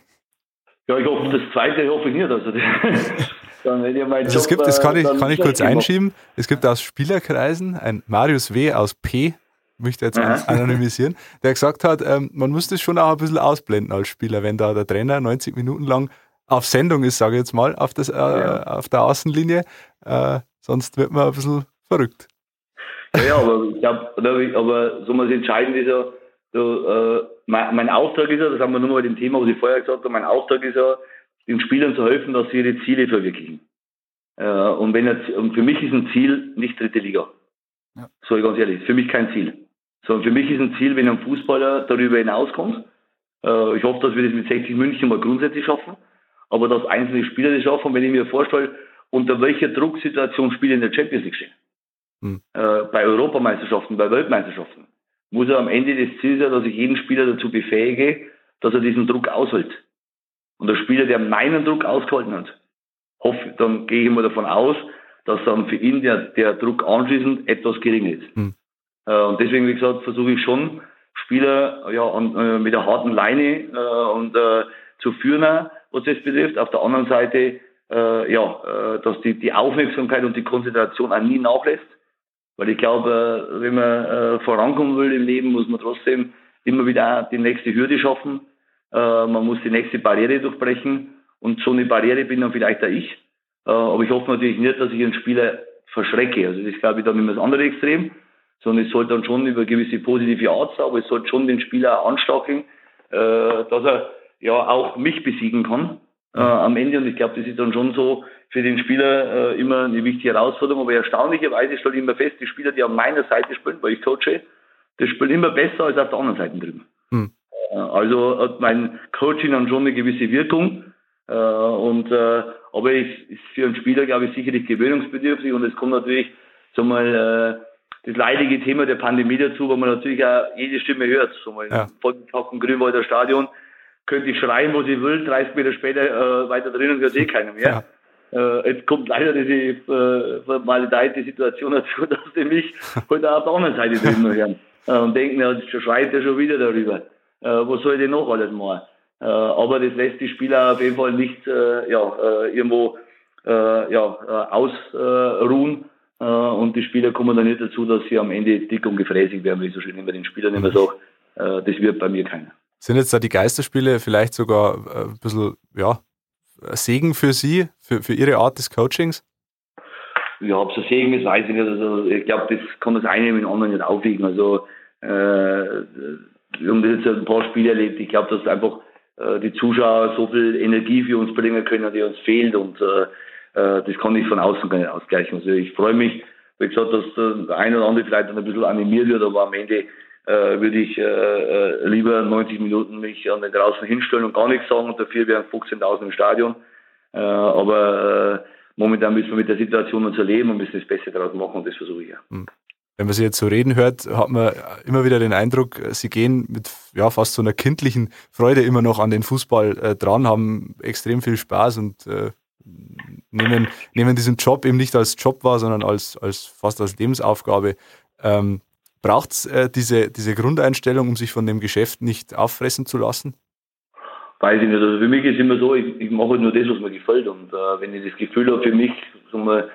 Ja, ich hoffe, das zweite hoffe ich nicht. Also Dann, wenn ihr meinen also Job, es gibt, das kann ich, kann ich kurz einschieben, es gibt aus Spielerkreisen ein Marius W. aus P., möchte jetzt Aha. anonymisieren, der gesagt hat, ähm, man muss das schon auch ein bisschen ausblenden als Spieler, wenn da der Trainer 90 Minuten lang auf Sendung ist, sage ich jetzt mal, auf, das, äh, ja. auf der Außenlinie, äh, sonst wird man ein bisschen verrückt. Ja, ja aber ich glaube, aber so was entscheidend ist ja, so, äh, mein, mein, Auftrag ist ja, das haben wir nur mal mit dem Thema, was ich vorher gesagt habe, mein Auftrag ist ja, den Spielern zu helfen, dass sie ihre Ziele verwirklichen. Äh, und, wenn jetzt, und für mich ist ein Ziel nicht dritte Liga. Ja. So ganz ehrlich, für mich kein Ziel. Sondern für mich ist ein Ziel, wenn ein Fußballer darüber hinauskommt. Äh, ich hoffe, dass wir das mit 60 München mal grundsätzlich schaffen. Aber dass einzelne Spieler das schaffen, wenn ich mir vorstelle, unter welcher Drucksituation Spiele in der Champions League stehen. Hm. Äh, bei Europameisterschaften, bei Weltmeisterschaften. Muss er am Ende des Ziels sein, dass ich jeden Spieler dazu befähige, dass er diesen Druck aushält. Und der Spieler, der meinen Druck ausgehalten hat, hoffe, dann gehe ich mal davon aus, dass dann für ihn der, der Druck anschließend etwas geringer ist. Hm. Äh, und deswegen, wie gesagt, versuche ich schon, Spieler ja, an, äh, mit der harten Leine äh, und äh, zu führen, was das betrifft. Auf der anderen Seite, äh, ja, äh, dass die, die Aufmerksamkeit und die Konzentration auch nie nachlässt. Weil ich glaube, wenn man vorankommen will im Leben, muss man trotzdem immer wieder die nächste Hürde schaffen äh, man muss die nächste Barriere durchbrechen und so eine Barriere bin dann vielleicht auch ich. Äh, aber ich hoffe natürlich nicht, dass ich einen Spieler verschrecke. Also das glaube ich dann immer das andere Extrem, sondern es sollte dann schon über gewisse positive Art sein, aber es sollte schon den Spieler anstacheln, äh, dass er ja auch mich besiegen kann äh, am Ende. Und ich glaube, das ist dann schon so für den Spieler äh, immer eine wichtige Herausforderung. Aber erstaunlicherweise stelle ich immer fest, die Spieler, die an meiner Seite spielen, weil ich coache, das spielen immer besser als auf der anderen Seite drüben. Hm. Also hat mein Coaching dann schon eine gewisse Wirkung. Äh, und, äh, aber es ist für einen Spieler, glaube ich, sicherlich gewöhnungsbedürftig und es kommt natürlich, sag mal, äh, das leidige Thema der Pandemie dazu, wo man natürlich auch jede Stimme hört. So mal ja. im Grünwalder Stadion könnte ich schreien, wo sie will, 30 Meter später äh, weiter drinnen hört eh keiner mehr. Ja. Äh, jetzt kommt leider diese äh, vermaledeite Situation dazu, dass die mich heute auf der anderen Seite drinnen hören äh, und denken, ja, schreit er schon wieder darüber. Äh, was soll ich denn noch alles machen? Äh, aber das lässt die Spieler auf jeden Fall nicht äh, ja, äh, irgendwo äh, ja, äh, ausruhen. Äh, und die Spieler kommen dann nicht dazu, dass sie am Ende dick und gefräßig werden, wie ich so schön immer den Spielern immer sage. Äh, das wird bei mir keiner. Sind jetzt da die Geisterspiele vielleicht sogar äh, ein bisschen ja, Segen für Sie, für, für Ihre Art des Coachings? Ja, ob es ein Segen ist, weiß ich nicht. Also ich glaube, das kann das eine mit dem anderen nicht aufwiegen. Also äh, wir haben jetzt ein paar Spiele erlebt. Ich glaube, dass einfach äh, die Zuschauer so viel Energie für uns bringen können, die uns fehlt und äh, äh, das kann ich von außen gar nicht ausgleichen. Also ich freue mich, wie gesagt, dass der ein oder andere vielleicht ein bisschen animiert wird, aber am Ende würde ich äh, äh lieber 90 Minuten mich an den draußen hinstellen und gar nichts sagen und dafür wären 15.000 im Stadion. Äh, aber äh, momentan müssen wir mit der Situation uns erleben und müssen das Beste daraus machen und das versuche ich ja. Hm. Wenn man Sie jetzt so reden hört, hat man immer wieder den Eindruck, Sie gehen mit ja, fast so einer kindlichen Freude immer noch an den Fußball äh, dran, haben extrem viel Spaß und äh, nehmen, nehmen diesen Job eben nicht als Job wahr, sondern als, als fast als Lebensaufgabe. Ähm, Braucht es äh, diese, diese Grundeinstellung, um sich von dem Geschäft nicht auffressen zu lassen? Weiß ich nicht. Also für mich ist immer so, ich, ich mache halt nur das, was mir gefällt. Und äh, wenn ich das Gefühl habe, für mich, sagen wir,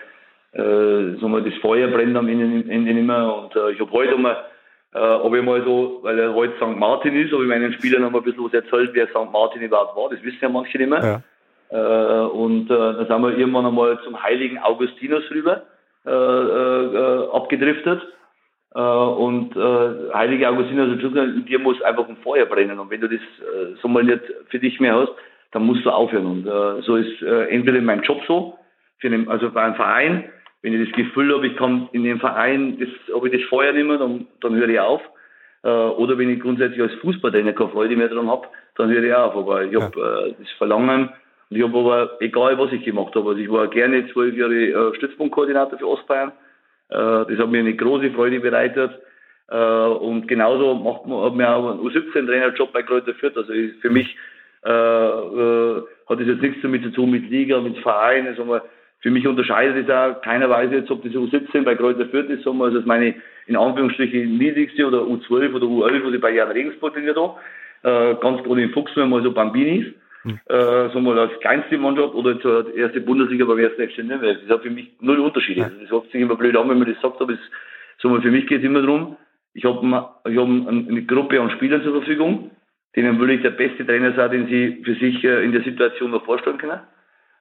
äh, sagen wir, das Feuer brennt am Ende, Ende nicht mehr. Und äh, ich habe heute mal, äh, ob ich mal so, weil er heute St. Martin ist, habe ich meinen Spielern noch mal ein bisschen was erzählt, wer St. Martin überhaupt war. Das wissen ja manche nicht mehr. Ja. Äh, und äh, dann sind wir irgendwann einmal zum heiligen Augustinus rüber äh, abgedriftet. Äh, und äh, heilige Augustinus hat gesagt, dir muss einfach ein Feuer brennen. Und wenn du das äh, so mal nicht für dich mehr hast, dann musst du aufhören. Und äh, so ist äh, entweder mein Job so, für einen, also bei einem Verein, wenn ich das Gefühl habe, ich kann in dem Verein, das, ob ich das Feuer nehme, dann, dann höre ich auf. Äh, oder wenn ich grundsätzlich als Fußballtrainer keine Freude mehr daran habe, dann höre ich auf. Aber ich habe äh, das Verlangen, und ich habe aber, egal was ich gemacht habe, also ich war gerne zwölf Jahre äh, Stützpunktkoordinator für Ostbayern. Äh, das hat mir eine große Freude bereitet. Äh, und genauso macht man, hat mir auch einen U17-Trainerjob bei Kräuter Fürth. Also für mich äh, hat das jetzt nichts damit zu tun mit Liga, mit Verein. Also für mich unterscheidet es auch keiner weiß jetzt, ob das U17 bei Kräuter Fürth ist, sagen wir, also meine in Anführungsstrichen niedrigste oder U12 oder U11, was ich bei Jan Regensburg trainiert habe. Ganz gerade in Fuchsmann mal so Bambinis. Hm. Äh, sagen wir, als kleinste Mannschaft oder zur erste Bundesliga beim ersten FC Nürnberg. Das hat für mich null Unterschiede. Ja. Das hört sich immer blöd an, wenn man das sagt, aber es, sagen wir, für mich geht es immer darum, ich habe ich hab eine Gruppe an Spielern zur Verfügung, denen will ich der beste Trainer sein, den sie für sich äh, in der Situation noch vorstellen können.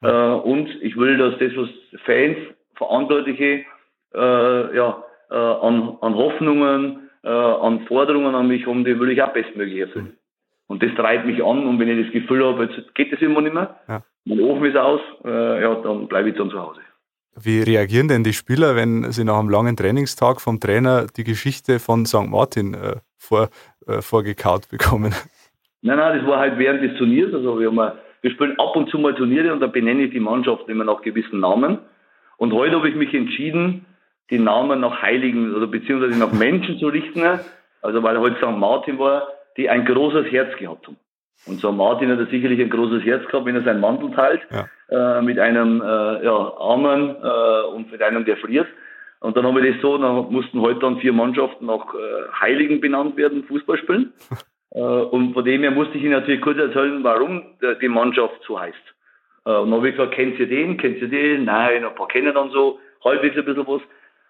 Äh, und ich will, dass das, was Fans, Verantwortliche, äh, ja, äh, an, an Hoffnungen, äh, an Forderungen an mich haben, die will ich auch bestmöglich erfüllen. Und das treibt mich an und wenn ich das Gefühl habe, jetzt geht das immer nicht mehr, ja. mein Ofen ist aus, äh, ja, dann bleibe ich dann zu Hause. Wie reagieren denn die Spieler, wenn sie nach einem langen Trainingstag vom Trainer die Geschichte von St. Martin äh, vor, äh, vorgekaut bekommen? Nein, nein, das war halt während des Turniers. Also wir, haben, wir spielen ab und zu mal Turniere und da benenne ich die Mannschaft immer nach gewissen Namen. Und heute habe ich mich entschieden, die Namen nach Heiligen oder beziehungsweise nach Menschen zu richten. Also weil heute St. Martin war, die ein großes Herz gehabt haben. Und so Martin hat sicherlich ein großes Herz gehabt, wenn er seinen Mantel teilt, ja. äh, mit einem äh, ja, Armen äh, und mit einem, der friert. Und dann haben wir das so, dann mussten heute dann vier Mannschaften nach äh, Heiligen benannt werden, Fußball spielen. äh, und von dem her musste ich Ihnen natürlich kurz erzählen, warum die Mannschaft so heißt. Äh, und dann habe ich gesagt, kennt ihr den, kennt ihr den? Nein, ein paar kennen dann so, halbwegs ein bisschen was.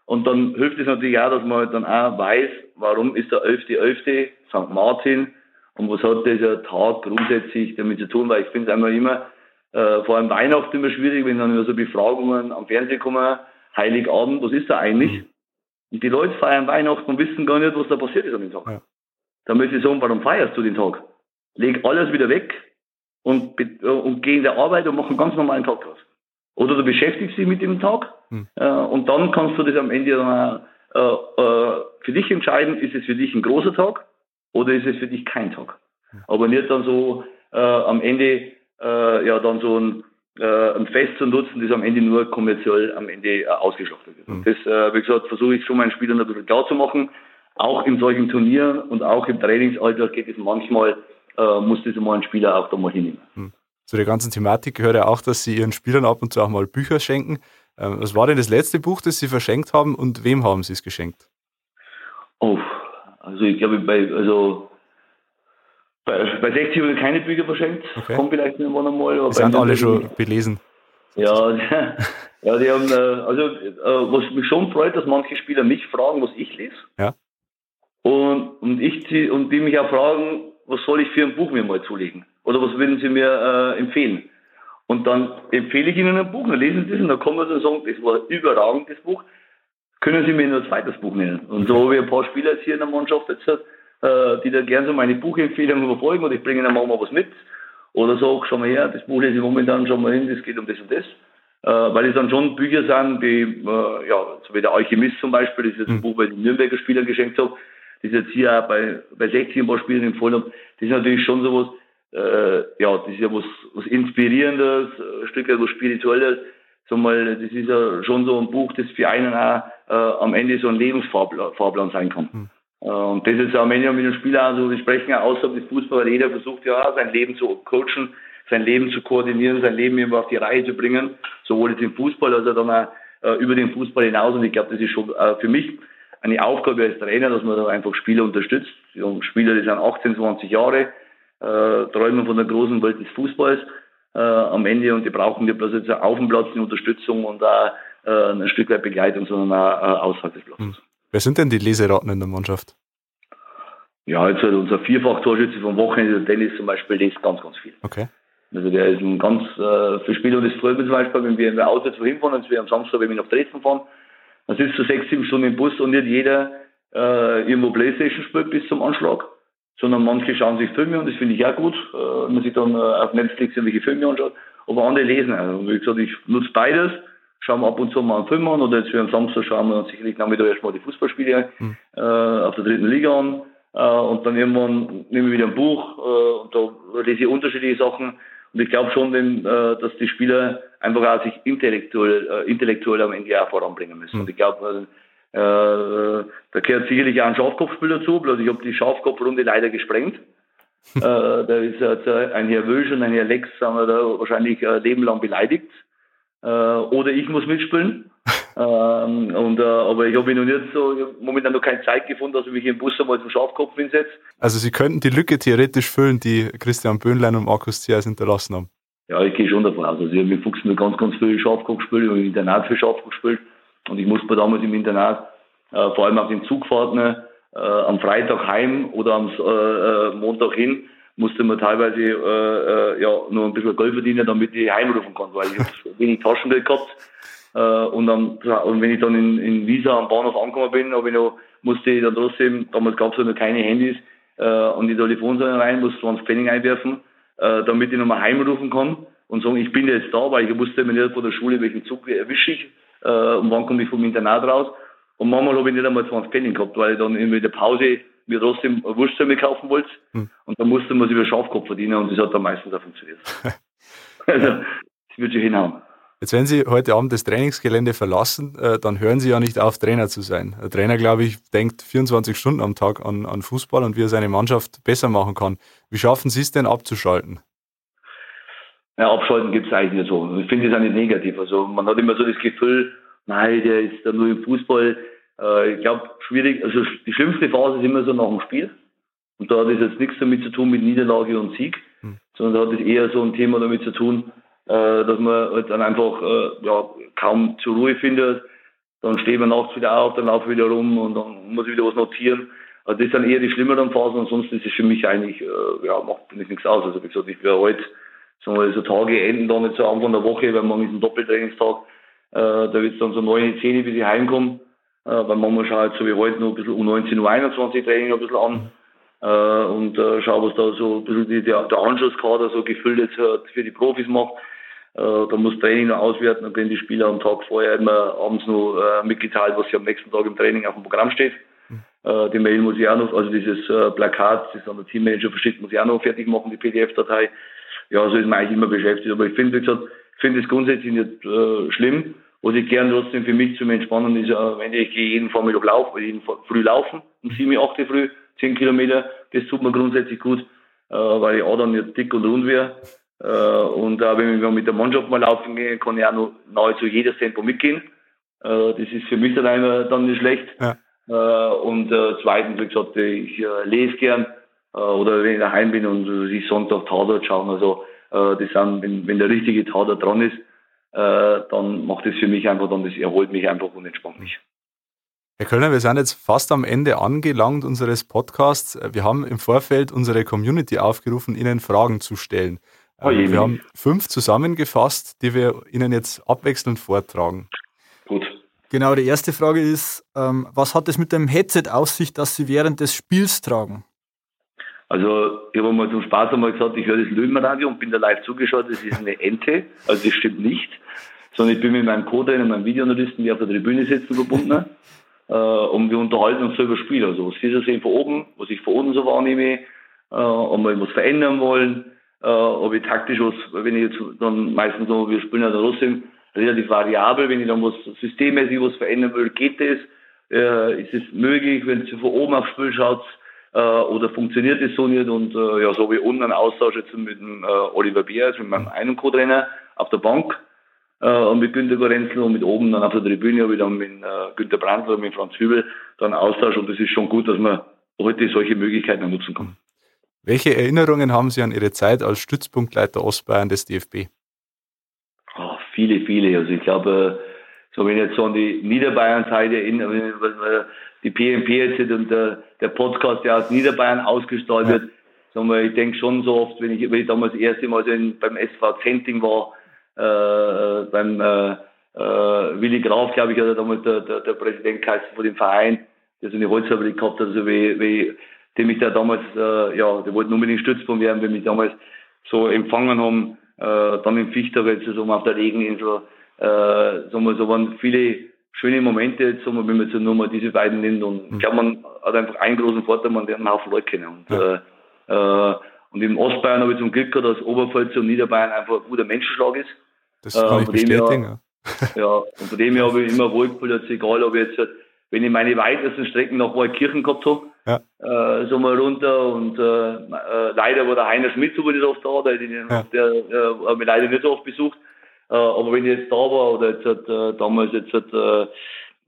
Und dann hilft es natürlich auch, dass man halt dann auch weiß, warum ist der 11.11. .11. St. Martin und was hat dieser Tag grundsätzlich damit zu tun, weil ich finde es einmal immer, äh, vor allem Weihnachten immer schwierig, wenn dann immer so Befragungen am Fernsehen kommen, Heiligabend, was ist da eigentlich? Und die Leute feiern Weihnachten und wissen gar nicht, was da passiert ist an dem Tag. Ja. Da möchte ich sagen, warum feierst du den Tag? Leg alles wieder weg und, und geh in der Arbeit und mach einen ganz normalen Tag draus. Oder du beschäftigst dich mit dem Tag hm. äh, und dann kannst du das am Ende dann, äh, äh, für dich entscheiden, ist es für dich ein großer Tag oder ist es für dich kein Tag? Aber nicht dann so äh, am Ende äh, ja dann so ein, äh, ein Fest zu nutzen, das am Ende nur kommerziell am Ende äh, ausgeschlachtet wird. Mhm. Das, äh, wie gesagt, versuche ich schon meinen Spielern ein bisschen klar zu machen. Auch in solchen Turnieren und auch im Trainingsalltag geht es manchmal äh, muss das mal ein Spieler auch da mal hinnehmen. Hm. Zu der ganzen Thematik gehört ja auch, dass Sie Ihren Spielern ab und zu auch mal Bücher schenken. Ähm, was war denn das letzte Buch, das Sie verschenkt haben und wem haben Sie es geschenkt? Oh, also ich glaube, bei, also bei, bei 60 habe ich keine Bücher verschenkt. Okay. Kommt vielleicht irgendwann einmal. Die sind alle schon belesen. Ja, ja, die haben, äh, also äh, was mich schon freut, dass manche Spieler mich fragen, was ich lese. Ja. Und, und ich und die mich auch fragen, was soll ich für ein Buch mir mal zulegen? Oder was würden sie mir äh, empfehlen? Und dann empfehle ich ihnen ein Buch, dann lesen sie es und dann kommen sie und sagen, das war überragend, das Buch. Können Sie mir nur ein zweites Buch nennen? Und so habe ich ein paar Spieler jetzt hier in der Mannschaft jetzt, äh, die da gerne so meine Buchempfehlungen verfolgen und ich bringe ihnen mal was mit. Oder sage, schau mal her, das Buch lese ich momentan, schau mal hin, das geht um das und das. Äh, weil es dann schon Bücher sind, die, äh, ja, so wie der Alchemist zum Beispiel, das ist jetzt ein mhm. Buch, weil ich den Nürnberger Spielern geschenkt habe, das jetzt hier auch bei, bei 60 ein paar Spielern empfohlen habe. Das ist natürlich schon sowas, äh, ja, das ist ja was, was Inspirierendes, ein Stück weit was Spirituelles. So mal, das ist ja schon so ein Buch, das für einen auch äh, am Ende so ein Lebensfahrplan sein kann. Mhm. Äh, und das ist am Ende mit den Spielern, also wir sprechen ja außerhalb des Fußballs, weil jeder versucht ja sein Leben zu coachen, sein Leben zu koordinieren, sein Leben immer auf die Reihe zu bringen, sowohl jetzt im Fußball als auch dann auch äh, über den Fußball hinaus. Und ich glaube, das ist schon äh, für mich eine Aufgabe als Trainer, dass man da einfach Spieler unterstützt. Die Spieler, die sind 18, 20 Jahre, äh, träumen von der großen Welt des Fußballs äh, am Ende und die brauchen nicht bloß jetzt auf dem Platz eine Unterstützung und auch ein Stück weit Begleitung, sondern auch äh, außerhalb des Platzes. Hm. Wer sind denn die Leseraten in der Mannschaft? Ja, jetzt halt unser Vierfach-Torschütze vom Wochenende, der Dennis zum Beispiel, liest ganz, ganz viel. Okay. Also der ist ein ganz äh, für Spieler und das freut mich zum Beispiel, wenn wir im Auto jetzt wohin fahren, wenn wir am Samstag, wenn wir nach Dresden fahren, dann sitzt du sechs, sieben Stunden im Bus und nicht jeder äh, irgendwo Playstation spielt bis zum Anschlag sondern manche schauen sich Filme an, das finde ich auch gut, äh, wenn man sich dann äh, auf Netflix irgendwelche Filme anschaut, aber andere lesen. Also, wie gesagt, ich nutze beides, schauen wir ab und zu mal einen Film an oder jetzt wie am Samstag schauen wir sicherlich nachmittag erstmal die Fußballspiele mhm. äh, auf der dritten Liga an äh, und dann irgendwann nehme ich wieder ein Buch äh, und da lese ich unterschiedliche Sachen und ich glaube schon, wenn, äh, dass die Spieler einfach auch sich intellektuell, äh, intellektuell am Ende auch voranbringen müssen. Mhm. Und ich glaube, äh, da gehört sicherlich auch ein Schafkopfspiel dazu, bloß ich habe die Schafkopfrunde leider gesprengt. äh, da ist ein Herr Wölsch und ein Herr Lex sind wir da wahrscheinlich ein Leben lang beleidigt. Äh, oder ich muss mitspielen. ähm, und, äh, aber ich habe noch nicht so, momentan noch keine Zeit gefunden, dass ich mich im Bus einmal zum Schafkopf hinsetze. Also Sie könnten die Lücke theoretisch füllen, die Christian Böhnlein und Markus Thiers hinterlassen haben. Ja, ich gehe schon davon aus. Also ich habe mit Fuchsen ganz, ganz viel Schafkopf gespielt, ich habe im Internat für Schafkopf gespielt. Und ich musste damals im Internat, äh, vor allem auf den Zugfahrten, äh, am Freitag heim oder am äh, äh, Montag hin, musste man teilweise äh, äh, ja nur ein bisschen Geld verdienen, damit ich heimrufen kann, weil ich wenig Taschengeld gehabt. Äh, und, dann, und wenn ich dann in, in Visa am Bahnhof angekommen bin, habe ich noch, musste ich dann trotzdem, damals gab es ja noch keine Handys, äh, an die Telefonsäule rein, musste 20 Pfennig einwerfen, äh, damit ich nochmal heimrufen kann und sagen, ich bin jetzt da, weil ich wusste mir nicht von der Schule, welchen Zug erwische ich äh, und wann komme ich vom Internat raus. Und manchmal habe ich nicht einmal 20 Penny gehabt, weil ich dann in der Pause mir trotzdem Wurstsemmel kaufen wollte. Hm. Und dann musste man sich über Schafkopf verdienen und das hat dann meistens auch funktioniert. also, das wird schon hinhauen. Jetzt, wenn Sie heute Abend das Trainingsgelände verlassen, äh, dann hören Sie ja nicht auf, Trainer zu sein. Ein Trainer, glaube ich, denkt 24 Stunden am Tag an, an Fußball und wie er seine Mannschaft besser machen kann. Wie schaffen Sie es denn abzuschalten? Ja, abschalten gibt es eigentlich nicht so. Ich finde es auch nicht negativ. Also man hat immer so das Gefühl, nein, der ist da nur im Fußball. Äh, ich glaube, schwierig, also die schlimmste Phase ist immer so nach dem Spiel. Und da hat es jetzt nichts damit zu tun mit Niederlage und Sieg, hm. sondern da hat es eher so ein Thema damit zu tun, äh, dass man halt dann einfach äh, ja, kaum zur Ruhe findet. Dann steht man nachts wieder auf, dann laufen wieder rum und dann muss ich wieder was notieren. Also das sind eher die schlimmeren Phasen, ansonsten ist es für mich eigentlich, äh, ja, macht nicht nichts aus. Also wie gesagt, ich wäre heute sagen wir, so Tage enden dann nicht so Anfang der Woche, weil morgen ist ein Doppeltrainingstag, äh, da wird es dann so 9, 10, bis ich heimkomme, äh, weil manchmal schaue ich so wie heute noch ein bisschen um 19 Uhr 21 Training ein bisschen an äh, und äh, schaue, was da so ein bisschen die, der, der Anschlusskader so gefüllt jetzt äh, für die Profis macht. Äh, da muss Training noch auswerten, dann kriegen die Spieler am Tag vorher immer abends noch äh, mitgeteilt, was sie am nächsten Tag im Training auf dem Programm steht. Äh, die Mail muss ich auch noch, also dieses äh, Plakat, das an der Teammanager verschickt, muss ich auch noch fertig machen, die PDF-Datei ja, so ist man eigentlich immer beschäftigt. Aber ich finde, wie gesagt, finde es grundsätzlich nicht äh, schlimm. Was ich gern trotzdem für mich zum Entspannen ist, äh, wenn ich gehe jeden Vormittag laufen, jeden früh laufen, um sieben, acht früh, zehn Kilometer, das tut mir grundsätzlich gut. äh, weil ich auch dann jetzt dick und rund wäre. Äh, und wenn wir mit der Mannschaft mal laufen gehen, kann ich auch noch nahezu jedes Tempo mitgehen. Das ist für mich dann, einmal, dann nicht schlecht. Ja. Und zweitens, wie gesagt, ich lese gern oder wenn ich daheim bin und ich Sonntag Tatort schauen. Also das sind, wenn, wenn der richtige Tatort dran ist, äh, dann macht es für mich einfach, dann das erholt mich einfach und entspannt mich. Herr Kölner, wir sind jetzt fast am Ende angelangt unseres Podcasts. Wir haben im Vorfeld unsere Community aufgerufen, Ihnen Fragen zu stellen. Oh, wir haben fünf zusammengefasst, die wir Ihnen jetzt abwechselnd vortragen. Gut. Genau, die erste Frage ist, ähm, was hat es mit dem Headset auf sich, das Sie während des Spiels tragen? Also ich habe mal zum Spaß einmal gesagt, ich höre das Löwenradio und bin da live zugeschaut, das ist eine Ente, also das stimmt nicht, sondern ich bin mit meinem Co-Trainer, meinem Videoanalysten, die auf der Tribüne sitzen, verbunden äh, und wir unterhalten uns so über Spiel. Also was Sie sehen von oben, was ich von oben so wahrnehme, äh, ob wir was verändern wollen, äh, ob ich taktisch was, wenn ich jetzt dann meistens so, wir spielen ja da trotzdem relativ variabel, wenn ich dann was systemmäßig was verändern will, geht das, äh, ist es möglich, wenn Sie von oben aufs Spiel schaut, äh, oder funktioniert es so nicht und äh, ja, so wie unten ein Austausch jetzt mit dem äh, Oliver Beer, also mit meinem einen Co-Trainer auf der Bank, äh, und mit Günter Gorenzel und mit oben dann auf der Tribüne habe ich dann mit äh, Günter Brandl und mit Franz Hübel dann Austausch und das ist schon gut, dass man heute solche Möglichkeiten nutzen kann. Welche Erinnerungen haben Sie an Ihre Zeit als Stützpunktleiter Ostbayern des DFB? Oh, viele, viele. Also ich glaube, so wenn ich jetzt so an die Niederbayern-Zeit erinnere, die PMP jetzt und der, der Podcast, der aus Niederbayern ausgestrahlt wird, sagen wir, ich denke schon so oft, wenn ich, wenn ich damals das erste Mal so in, beim SV Zenting war, äh, äh, beim äh, äh, Willi Graf, glaube ich, oder damals der, der, der Präsident geheißen von dem Verein, der so eine Holzfabrik gehabt hat, also wie, wie die mich da damals, äh, ja, die wollten unbedingt Stützpunkt werden, weil mich damals so empfangen haben, äh, dann im Fichterwitz, so auf der Regeninsel, äh, sagen wir, so waren viele schöne Momente, jetzt, sagen wir, wenn man jetzt nur mal diese beiden nimmt und mhm. ich glaube, man hat einfach einen großen Vorteil, man lernt einen Haufen Leute kennen und, ja. äh, äh, und im Ostbayern habe ich zum Glück gehabt, dass Oberpfalz und Niederbayern einfach ein guter Menschenschlag ist. Das kann äh, ich bestätigen. Her, ja, und von dem her habe ich immer wohlgefühlt, egal ob ich jetzt, wenn ich meine weitesten Strecken nach Waldkirchen gehabt habe, ja. äh, so mal runter und äh, äh, leider war der Heiner Schmidt so nicht oft da, der, ja. der äh, hat mich leider nicht so oft besucht. Äh, aber wenn ich jetzt da war oder jetzt äh, damals jetzt äh,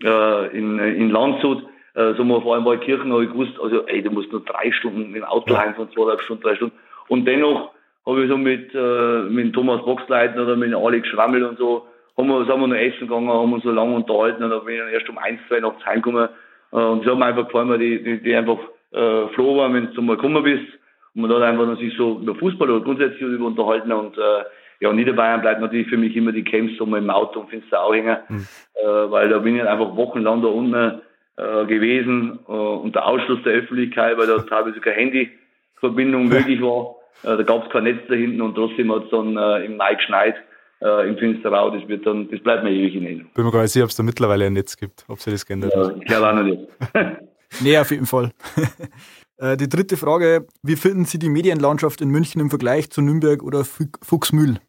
äh, in, in Landshut, äh, so mal vor allem Waldkirchen, habe ich gewusst, also ey, du musst nur drei Stunden mit dem Auto ja. heim von zweieinhalb Stunden, drei Stunden. Und dennoch habe ich so mit, äh, mit Thomas Boxleiten oder mit Alex Schrammel und so, haben wir, sind wir noch essen gegangen, haben uns so lange unterhalten und dann bin ich dann erst um eins, zwei nachts heimgekommen. Äh, und es hat mir einfach gefallen, weil die, die, die einfach äh, froh waren, wenn du mal gekommen bist. Und man hat einfach sich so über Fußball oder grundsätzlich über unterhalten und äh, ja, Niederbayern bleibt natürlich für mich immer die Camps so mal im Auto und Finster auch hängen, mhm. äh, weil da bin ich einfach wochenlang da unten äh, gewesen, äh, unter Ausschluss der Öffentlichkeit, weil da teilweise keine Handyverbindung möglich war. Äh, da gab es kein Netz da hinten und trotzdem hat es dann äh, im Mai geschneit. Äh, im Finsterau, das wird dann, das bleibt mir ewig in Erinnerung. Bin mir gar nicht sicher, ob es da mittlerweile ein Netz gibt, ob sie das geändert ja, hat. Ich glaube auch noch nicht. nee, auf jeden Fall. Äh, die dritte Frage, wie finden Sie die Medienlandschaft in München im Vergleich zu Nürnberg oder Fuchsmühl?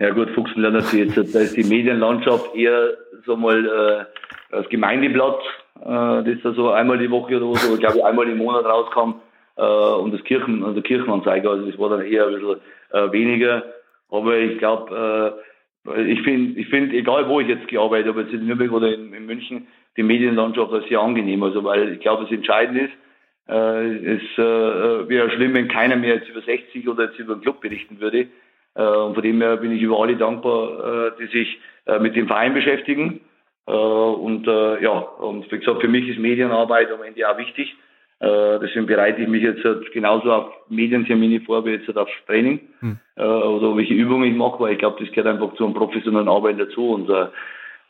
Ja gut, Fuchsmühl natürlich jetzt, da ist die Medienlandschaft eher so mal äh, das Gemeindeblatt, äh, das da so einmal die Woche oder so, glaube ich, einmal im Monat rauskam äh, und das Kirchen, also Kirchenanzeiger, also das war dann eher ein bisschen äh, weniger. Aber ich glaube, äh, ich finde, ich finde, egal wo ich jetzt gearbeitet habe, jetzt in Nürnberg oder in, in München, die Medienlandschaft ist sehr angenehm. Also weil ich glaube, es entscheidend ist, äh, es äh, wäre schlimm, wenn keiner mehr jetzt über 60 oder jetzt über den Club berichten würde. Äh, und von dem her bin ich über alle dankbar, äh, die sich äh, mit dem Verein beschäftigen. Und ja, und wie gesagt, für mich ist Medienarbeit am Ende auch wichtig. Deswegen bereite ich mich jetzt halt genauso auf Medientermine vor wie jetzt halt aufs Training hm. oder welche Übungen ich mache, weil ich glaube, das gehört einfach zu einem professionellen Arbeiten dazu. Und,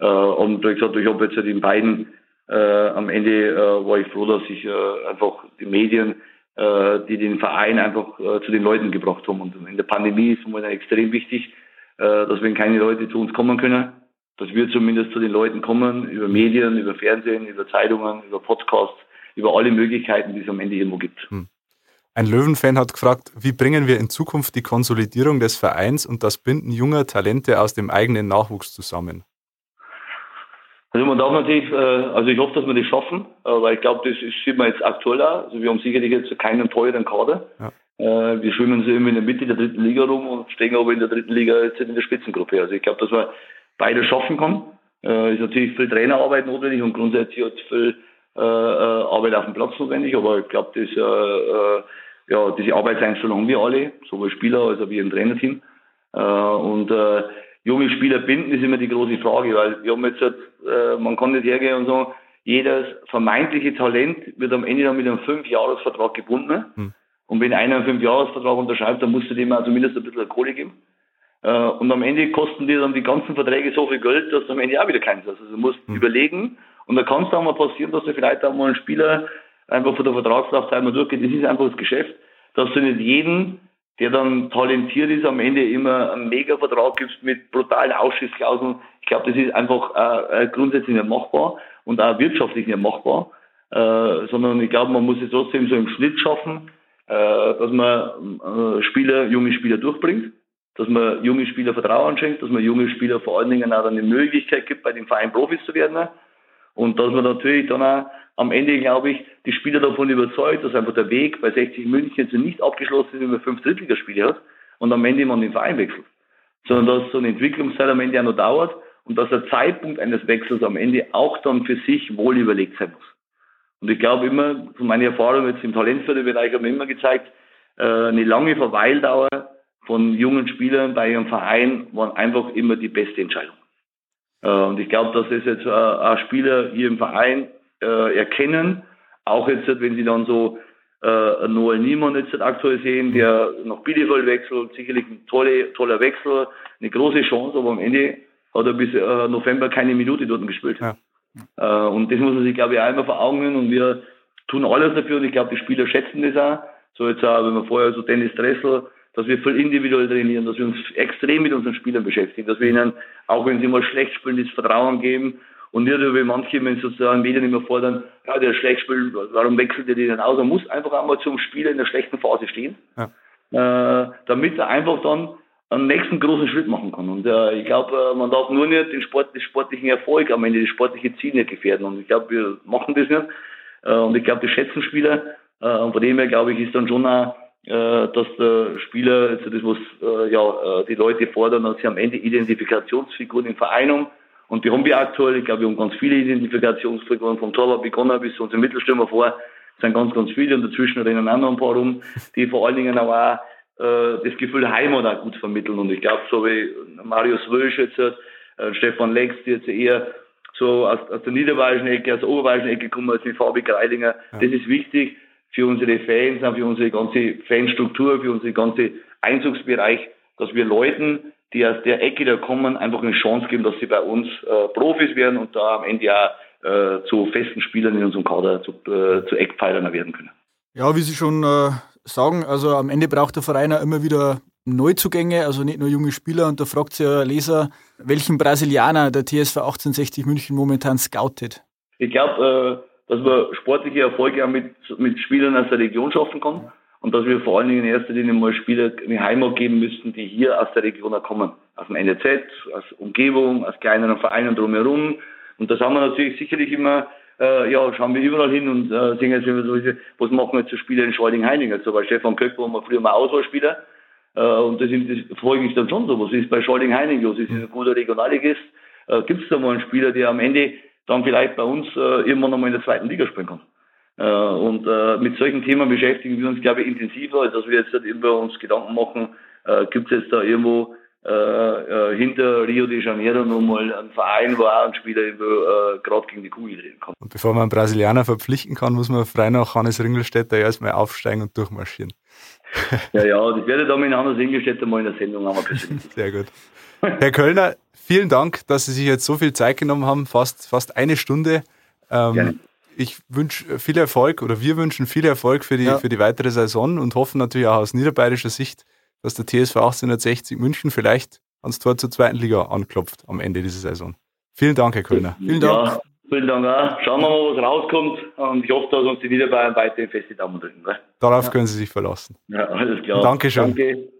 und wie gesagt, ich habe jetzt halt in beiden am Ende war ich froh, dass ich einfach die Medien, die den Verein einfach äh, zu den Leuten gebracht haben. Und in der Pandemie ist es extrem wichtig, äh, dass wenn keine Leute zu uns kommen können, dass wir zumindest zu den Leuten kommen, über Medien, über Fernsehen, über Zeitungen, über Podcasts, über alle Möglichkeiten, die es am Ende irgendwo gibt. Hm. Ein Löwenfan hat gefragt, wie bringen wir in Zukunft die Konsolidierung des Vereins und das Binden junger Talente aus dem eigenen Nachwuchs zusammen? Also man darf natürlich, äh, also ich hoffe, dass wir das schaffen, äh, weil ich glaube, das sieht man jetzt aktuell auch. Also wir haben sicherlich jetzt keinen teuren Kader. Ja. Äh, wir schwimmen so immer in der Mitte der dritten Liga rum und stehen aber in der dritten Liga jetzt in der Spitzengruppe. Also ich glaube, dass man beides schaffen kann. Äh, ist natürlich viel Trainerarbeit notwendig und grundsätzlich hat viel äh, äh, Arbeit auf dem Platz notwendig, aber ich glaube, das, äh, ja, diese Arbeitseinstellung haben wir alle, sowohl Spieler als auch wir im Trainerteam. Und junge Spieler binden ist immer die große Frage, weil wir haben jetzt, äh, man kann nicht hergehen und sagen, jedes vermeintliche Talent wird am Ende dann mit einem Fünfjahresvertrag gebunden. Hm. Und wenn einer einen Fünfjahresvertrag unterschreibt, dann musst du dem auch zumindest ein bisschen Kohle geben. Äh, und am Ende kosten dir dann die ganzen Verträge so viel Geld, dass du am Ende auch wieder keins hast. Also du musst hm. überlegen. Und da kann es auch mal passieren, dass du vielleicht auch mal einen Spieler einfach von der Vertragslaufzeit mal durchgeht. Das ist einfach das Geschäft, dass du nicht jeden, der dann talentiert ist, am Ende immer einen Mega-Vertrag gibst mit brutalen Ausschissklauseln. Ich glaube, das ist einfach äh, grundsätzlich nicht machbar und auch wirtschaftlich nicht machbar. Äh, sondern ich glaube, man muss es trotzdem so im Schnitt schaffen, äh, dass man äh, Spieler, junge Spieler durchbringt, dass man junge Spieler Vertrauen schenkt, dass man junge Spieler vor allen Dingen auch eine Möglichkeit gibt, bei dem Verein Profis zu werden. Und dass man natürlich dann auch am Ende, glaube ich, die Spieler davon überzeugt, dass einfach der Weg bei 60 München jetzt nicht abgeschlossen ist, wenn man fünf Drittligaspiele hat und am Ende man den Verein wechselt. Sondern dass so eine Entwicklungszeit am Ende auch noch dauert und dass der Zeitpunkt eines Wechsels am Ende auch dann für sich wohl überlegt sein muss. Und ich glaube immer, von meiner Erfahrung jetzt im Talentförderbereich haben wir immer gezeigt, äh, eine lange Verweildauer von jungen Spielern bei ihrem Verein war einfach immer die beste Entscheidung. Äh, und ich glaube, dass es jetzt auch Spieler hier im Verein äh, erkennen, auch jetzt, wenn sie dann so äh, Noel Niemann jetzt aktuell sehen, der nach Bielefeld wechselt, sicherlich ein tolle, toller Wechsel, eine große Chance, aber am Ende hat er bis äh, November keine Minute dort gespielt. Ja. Äh, und das muss man sich, glaube ich, auch immer vor Augen und wir tun alles dafür und ich glaube, die Spieler schätzen das auch. So jetzt auch, wenn wir vorher so Dennis Dressel, dass wir voll individuell trainieren, dass wir uns extrem mit unseren Spielern beschäftigen, dass wir ihnen, auch wenn sie mal schlecht spielen, das Vertrauen geben und nicht wie manche, wenn sozusagen Medien immer fordern, ja, der schlecht spielt, warum wechselt er den aus? Er muss einfach einmal zum Spieler in der schlechten Phase stehen, ja. äh, damit er einfach dann einen nächsten großen Schritt machen kann. Und äh, ich glaube, äh, man darf nur nicht den, Sport, den sportlichen Erfolg am Ende, das sportliche Ziel nicht gefährden. Und ich glaube, wir machen das nicht. Äh, und ich glaube, das schätzen Spieler. Äh, und von dem her, glaube ich, ist dann schon auch, dass der Spieler, also das, was äh, ja, äh, die Leute fordern, dass sie am Ende Identifikationsfiguren im Verein haben. Und die haben wir aktuell. Ich glaube, wir haben ganz viele Identifikationsfiguren vom Torwart begonnen bis zu unserem Mittelstürmer vor. Das sind ganz, ganz viele und dazwischen rennen auch noch ein paar rum, die vor allen Dingen auch äh, das Gefühl Heimat auch gut vermitteln. Und ich glaube, so wie Marius Wölsch jetzt, äh, Stefan Lex, die jetzt eher so aus, aus der niederbayerischen Ecke, aus der oberbayerischen Ecke kommen, als die Fabi Greilinger. Ja. Das ist wichtig für unsere Fans, für unsere ganze Fanstruktur, für unseren ganzen Einzugsbereich, dass wir Leuten, die aus der Ecke da kommen, einfach eine Chance geben, dass sie bei uns äh, Profis werden und da am Ende auch äh, zu festen Spielern in unserem Kader, zu, äh, zu Eckpfeilern werden können. Ja, wie Sie schon äh, sagen, also am Ende braucht der Verein auch immer wieder Neuzugänge, also nicht nur junge Spieler. Und da fragt sich ja Leser, welchen Brasilianer der TSV 1860 München momentan scoutet. Ich glaube, äh, dass man sportliche Erfolge auch mit, mit Spielern aus der Region schaffen kann. Und dass wir vor allen Dingen in erster Linie mal Spieler eine Heimat geben müssten, die hier aus der Region kommen. Aus dem NZ, aus Umgebung, aus kleineren Vereinen drumherum. Und das haben wir natürlich sicherlich immer äh, ja, schauen wir überall hin und äh, sehen jetzt so, was machen jetzt so Spieler in Schalding-Heining? Also bei Stefan Köck war man früher mal Auswahlspieler äh, und das, das folge ich dann schon so. Was ist bei Schalding-Heining los? Ist ein guter Regionalligist? Äh, Gibt es da mal einen Spieler, der am Ende dann vielleicht bei uns äh, irgendwann nochmal in der zweiten Liga spielen kann? Äh, und äh, mit solchen Themen beschäftigen wir uns, glaube ich, intensiver, als dass wir jetzt halt über uns Gedanken machen, äh, gibt es jetzt da irgendwo äh, äh, hinter Rio de Janeiro nochmal ein Verein, wo auch ein Spieler äh, gerade gegen die Kugel drehen kann. Und bevor man einen Brasilianer verpflichten kann, muss man frei nach Hannes Ringelstädter erstmal aufsteigen und durchmarschieren. ja, ja, das werde ich dann mit Hannes Ringelstädter mal in der Sendung haben. Sehr gut. Herr Kölner, vielen Dank, dass Sie sich jetzt so viel Zeit genommen haben, fast, fast eine Stunde. Ähm, ich wünsche viel Erfolg oder wir wünschen viel Erfolg für die, ja. für die weitere Saison und hoffen natürlich auch aus niederbayerischer Sicht, dass der TSV 1860 München vielleicht ans Tor zur zweiten Liga anklopft am Ende dieser Saison. Vielen Dank, Herr Kölner. Vielen Dank. Ja, vielen Dank auch. Schauen wir mal, was rauskommt. Und ich hoffe, dass uns die Niederbayern weiterhin feste Daumen drücken. Ne? Darauf ja. können Sie sich verlassen. Ja, alles klar. Dankeschön. Danke.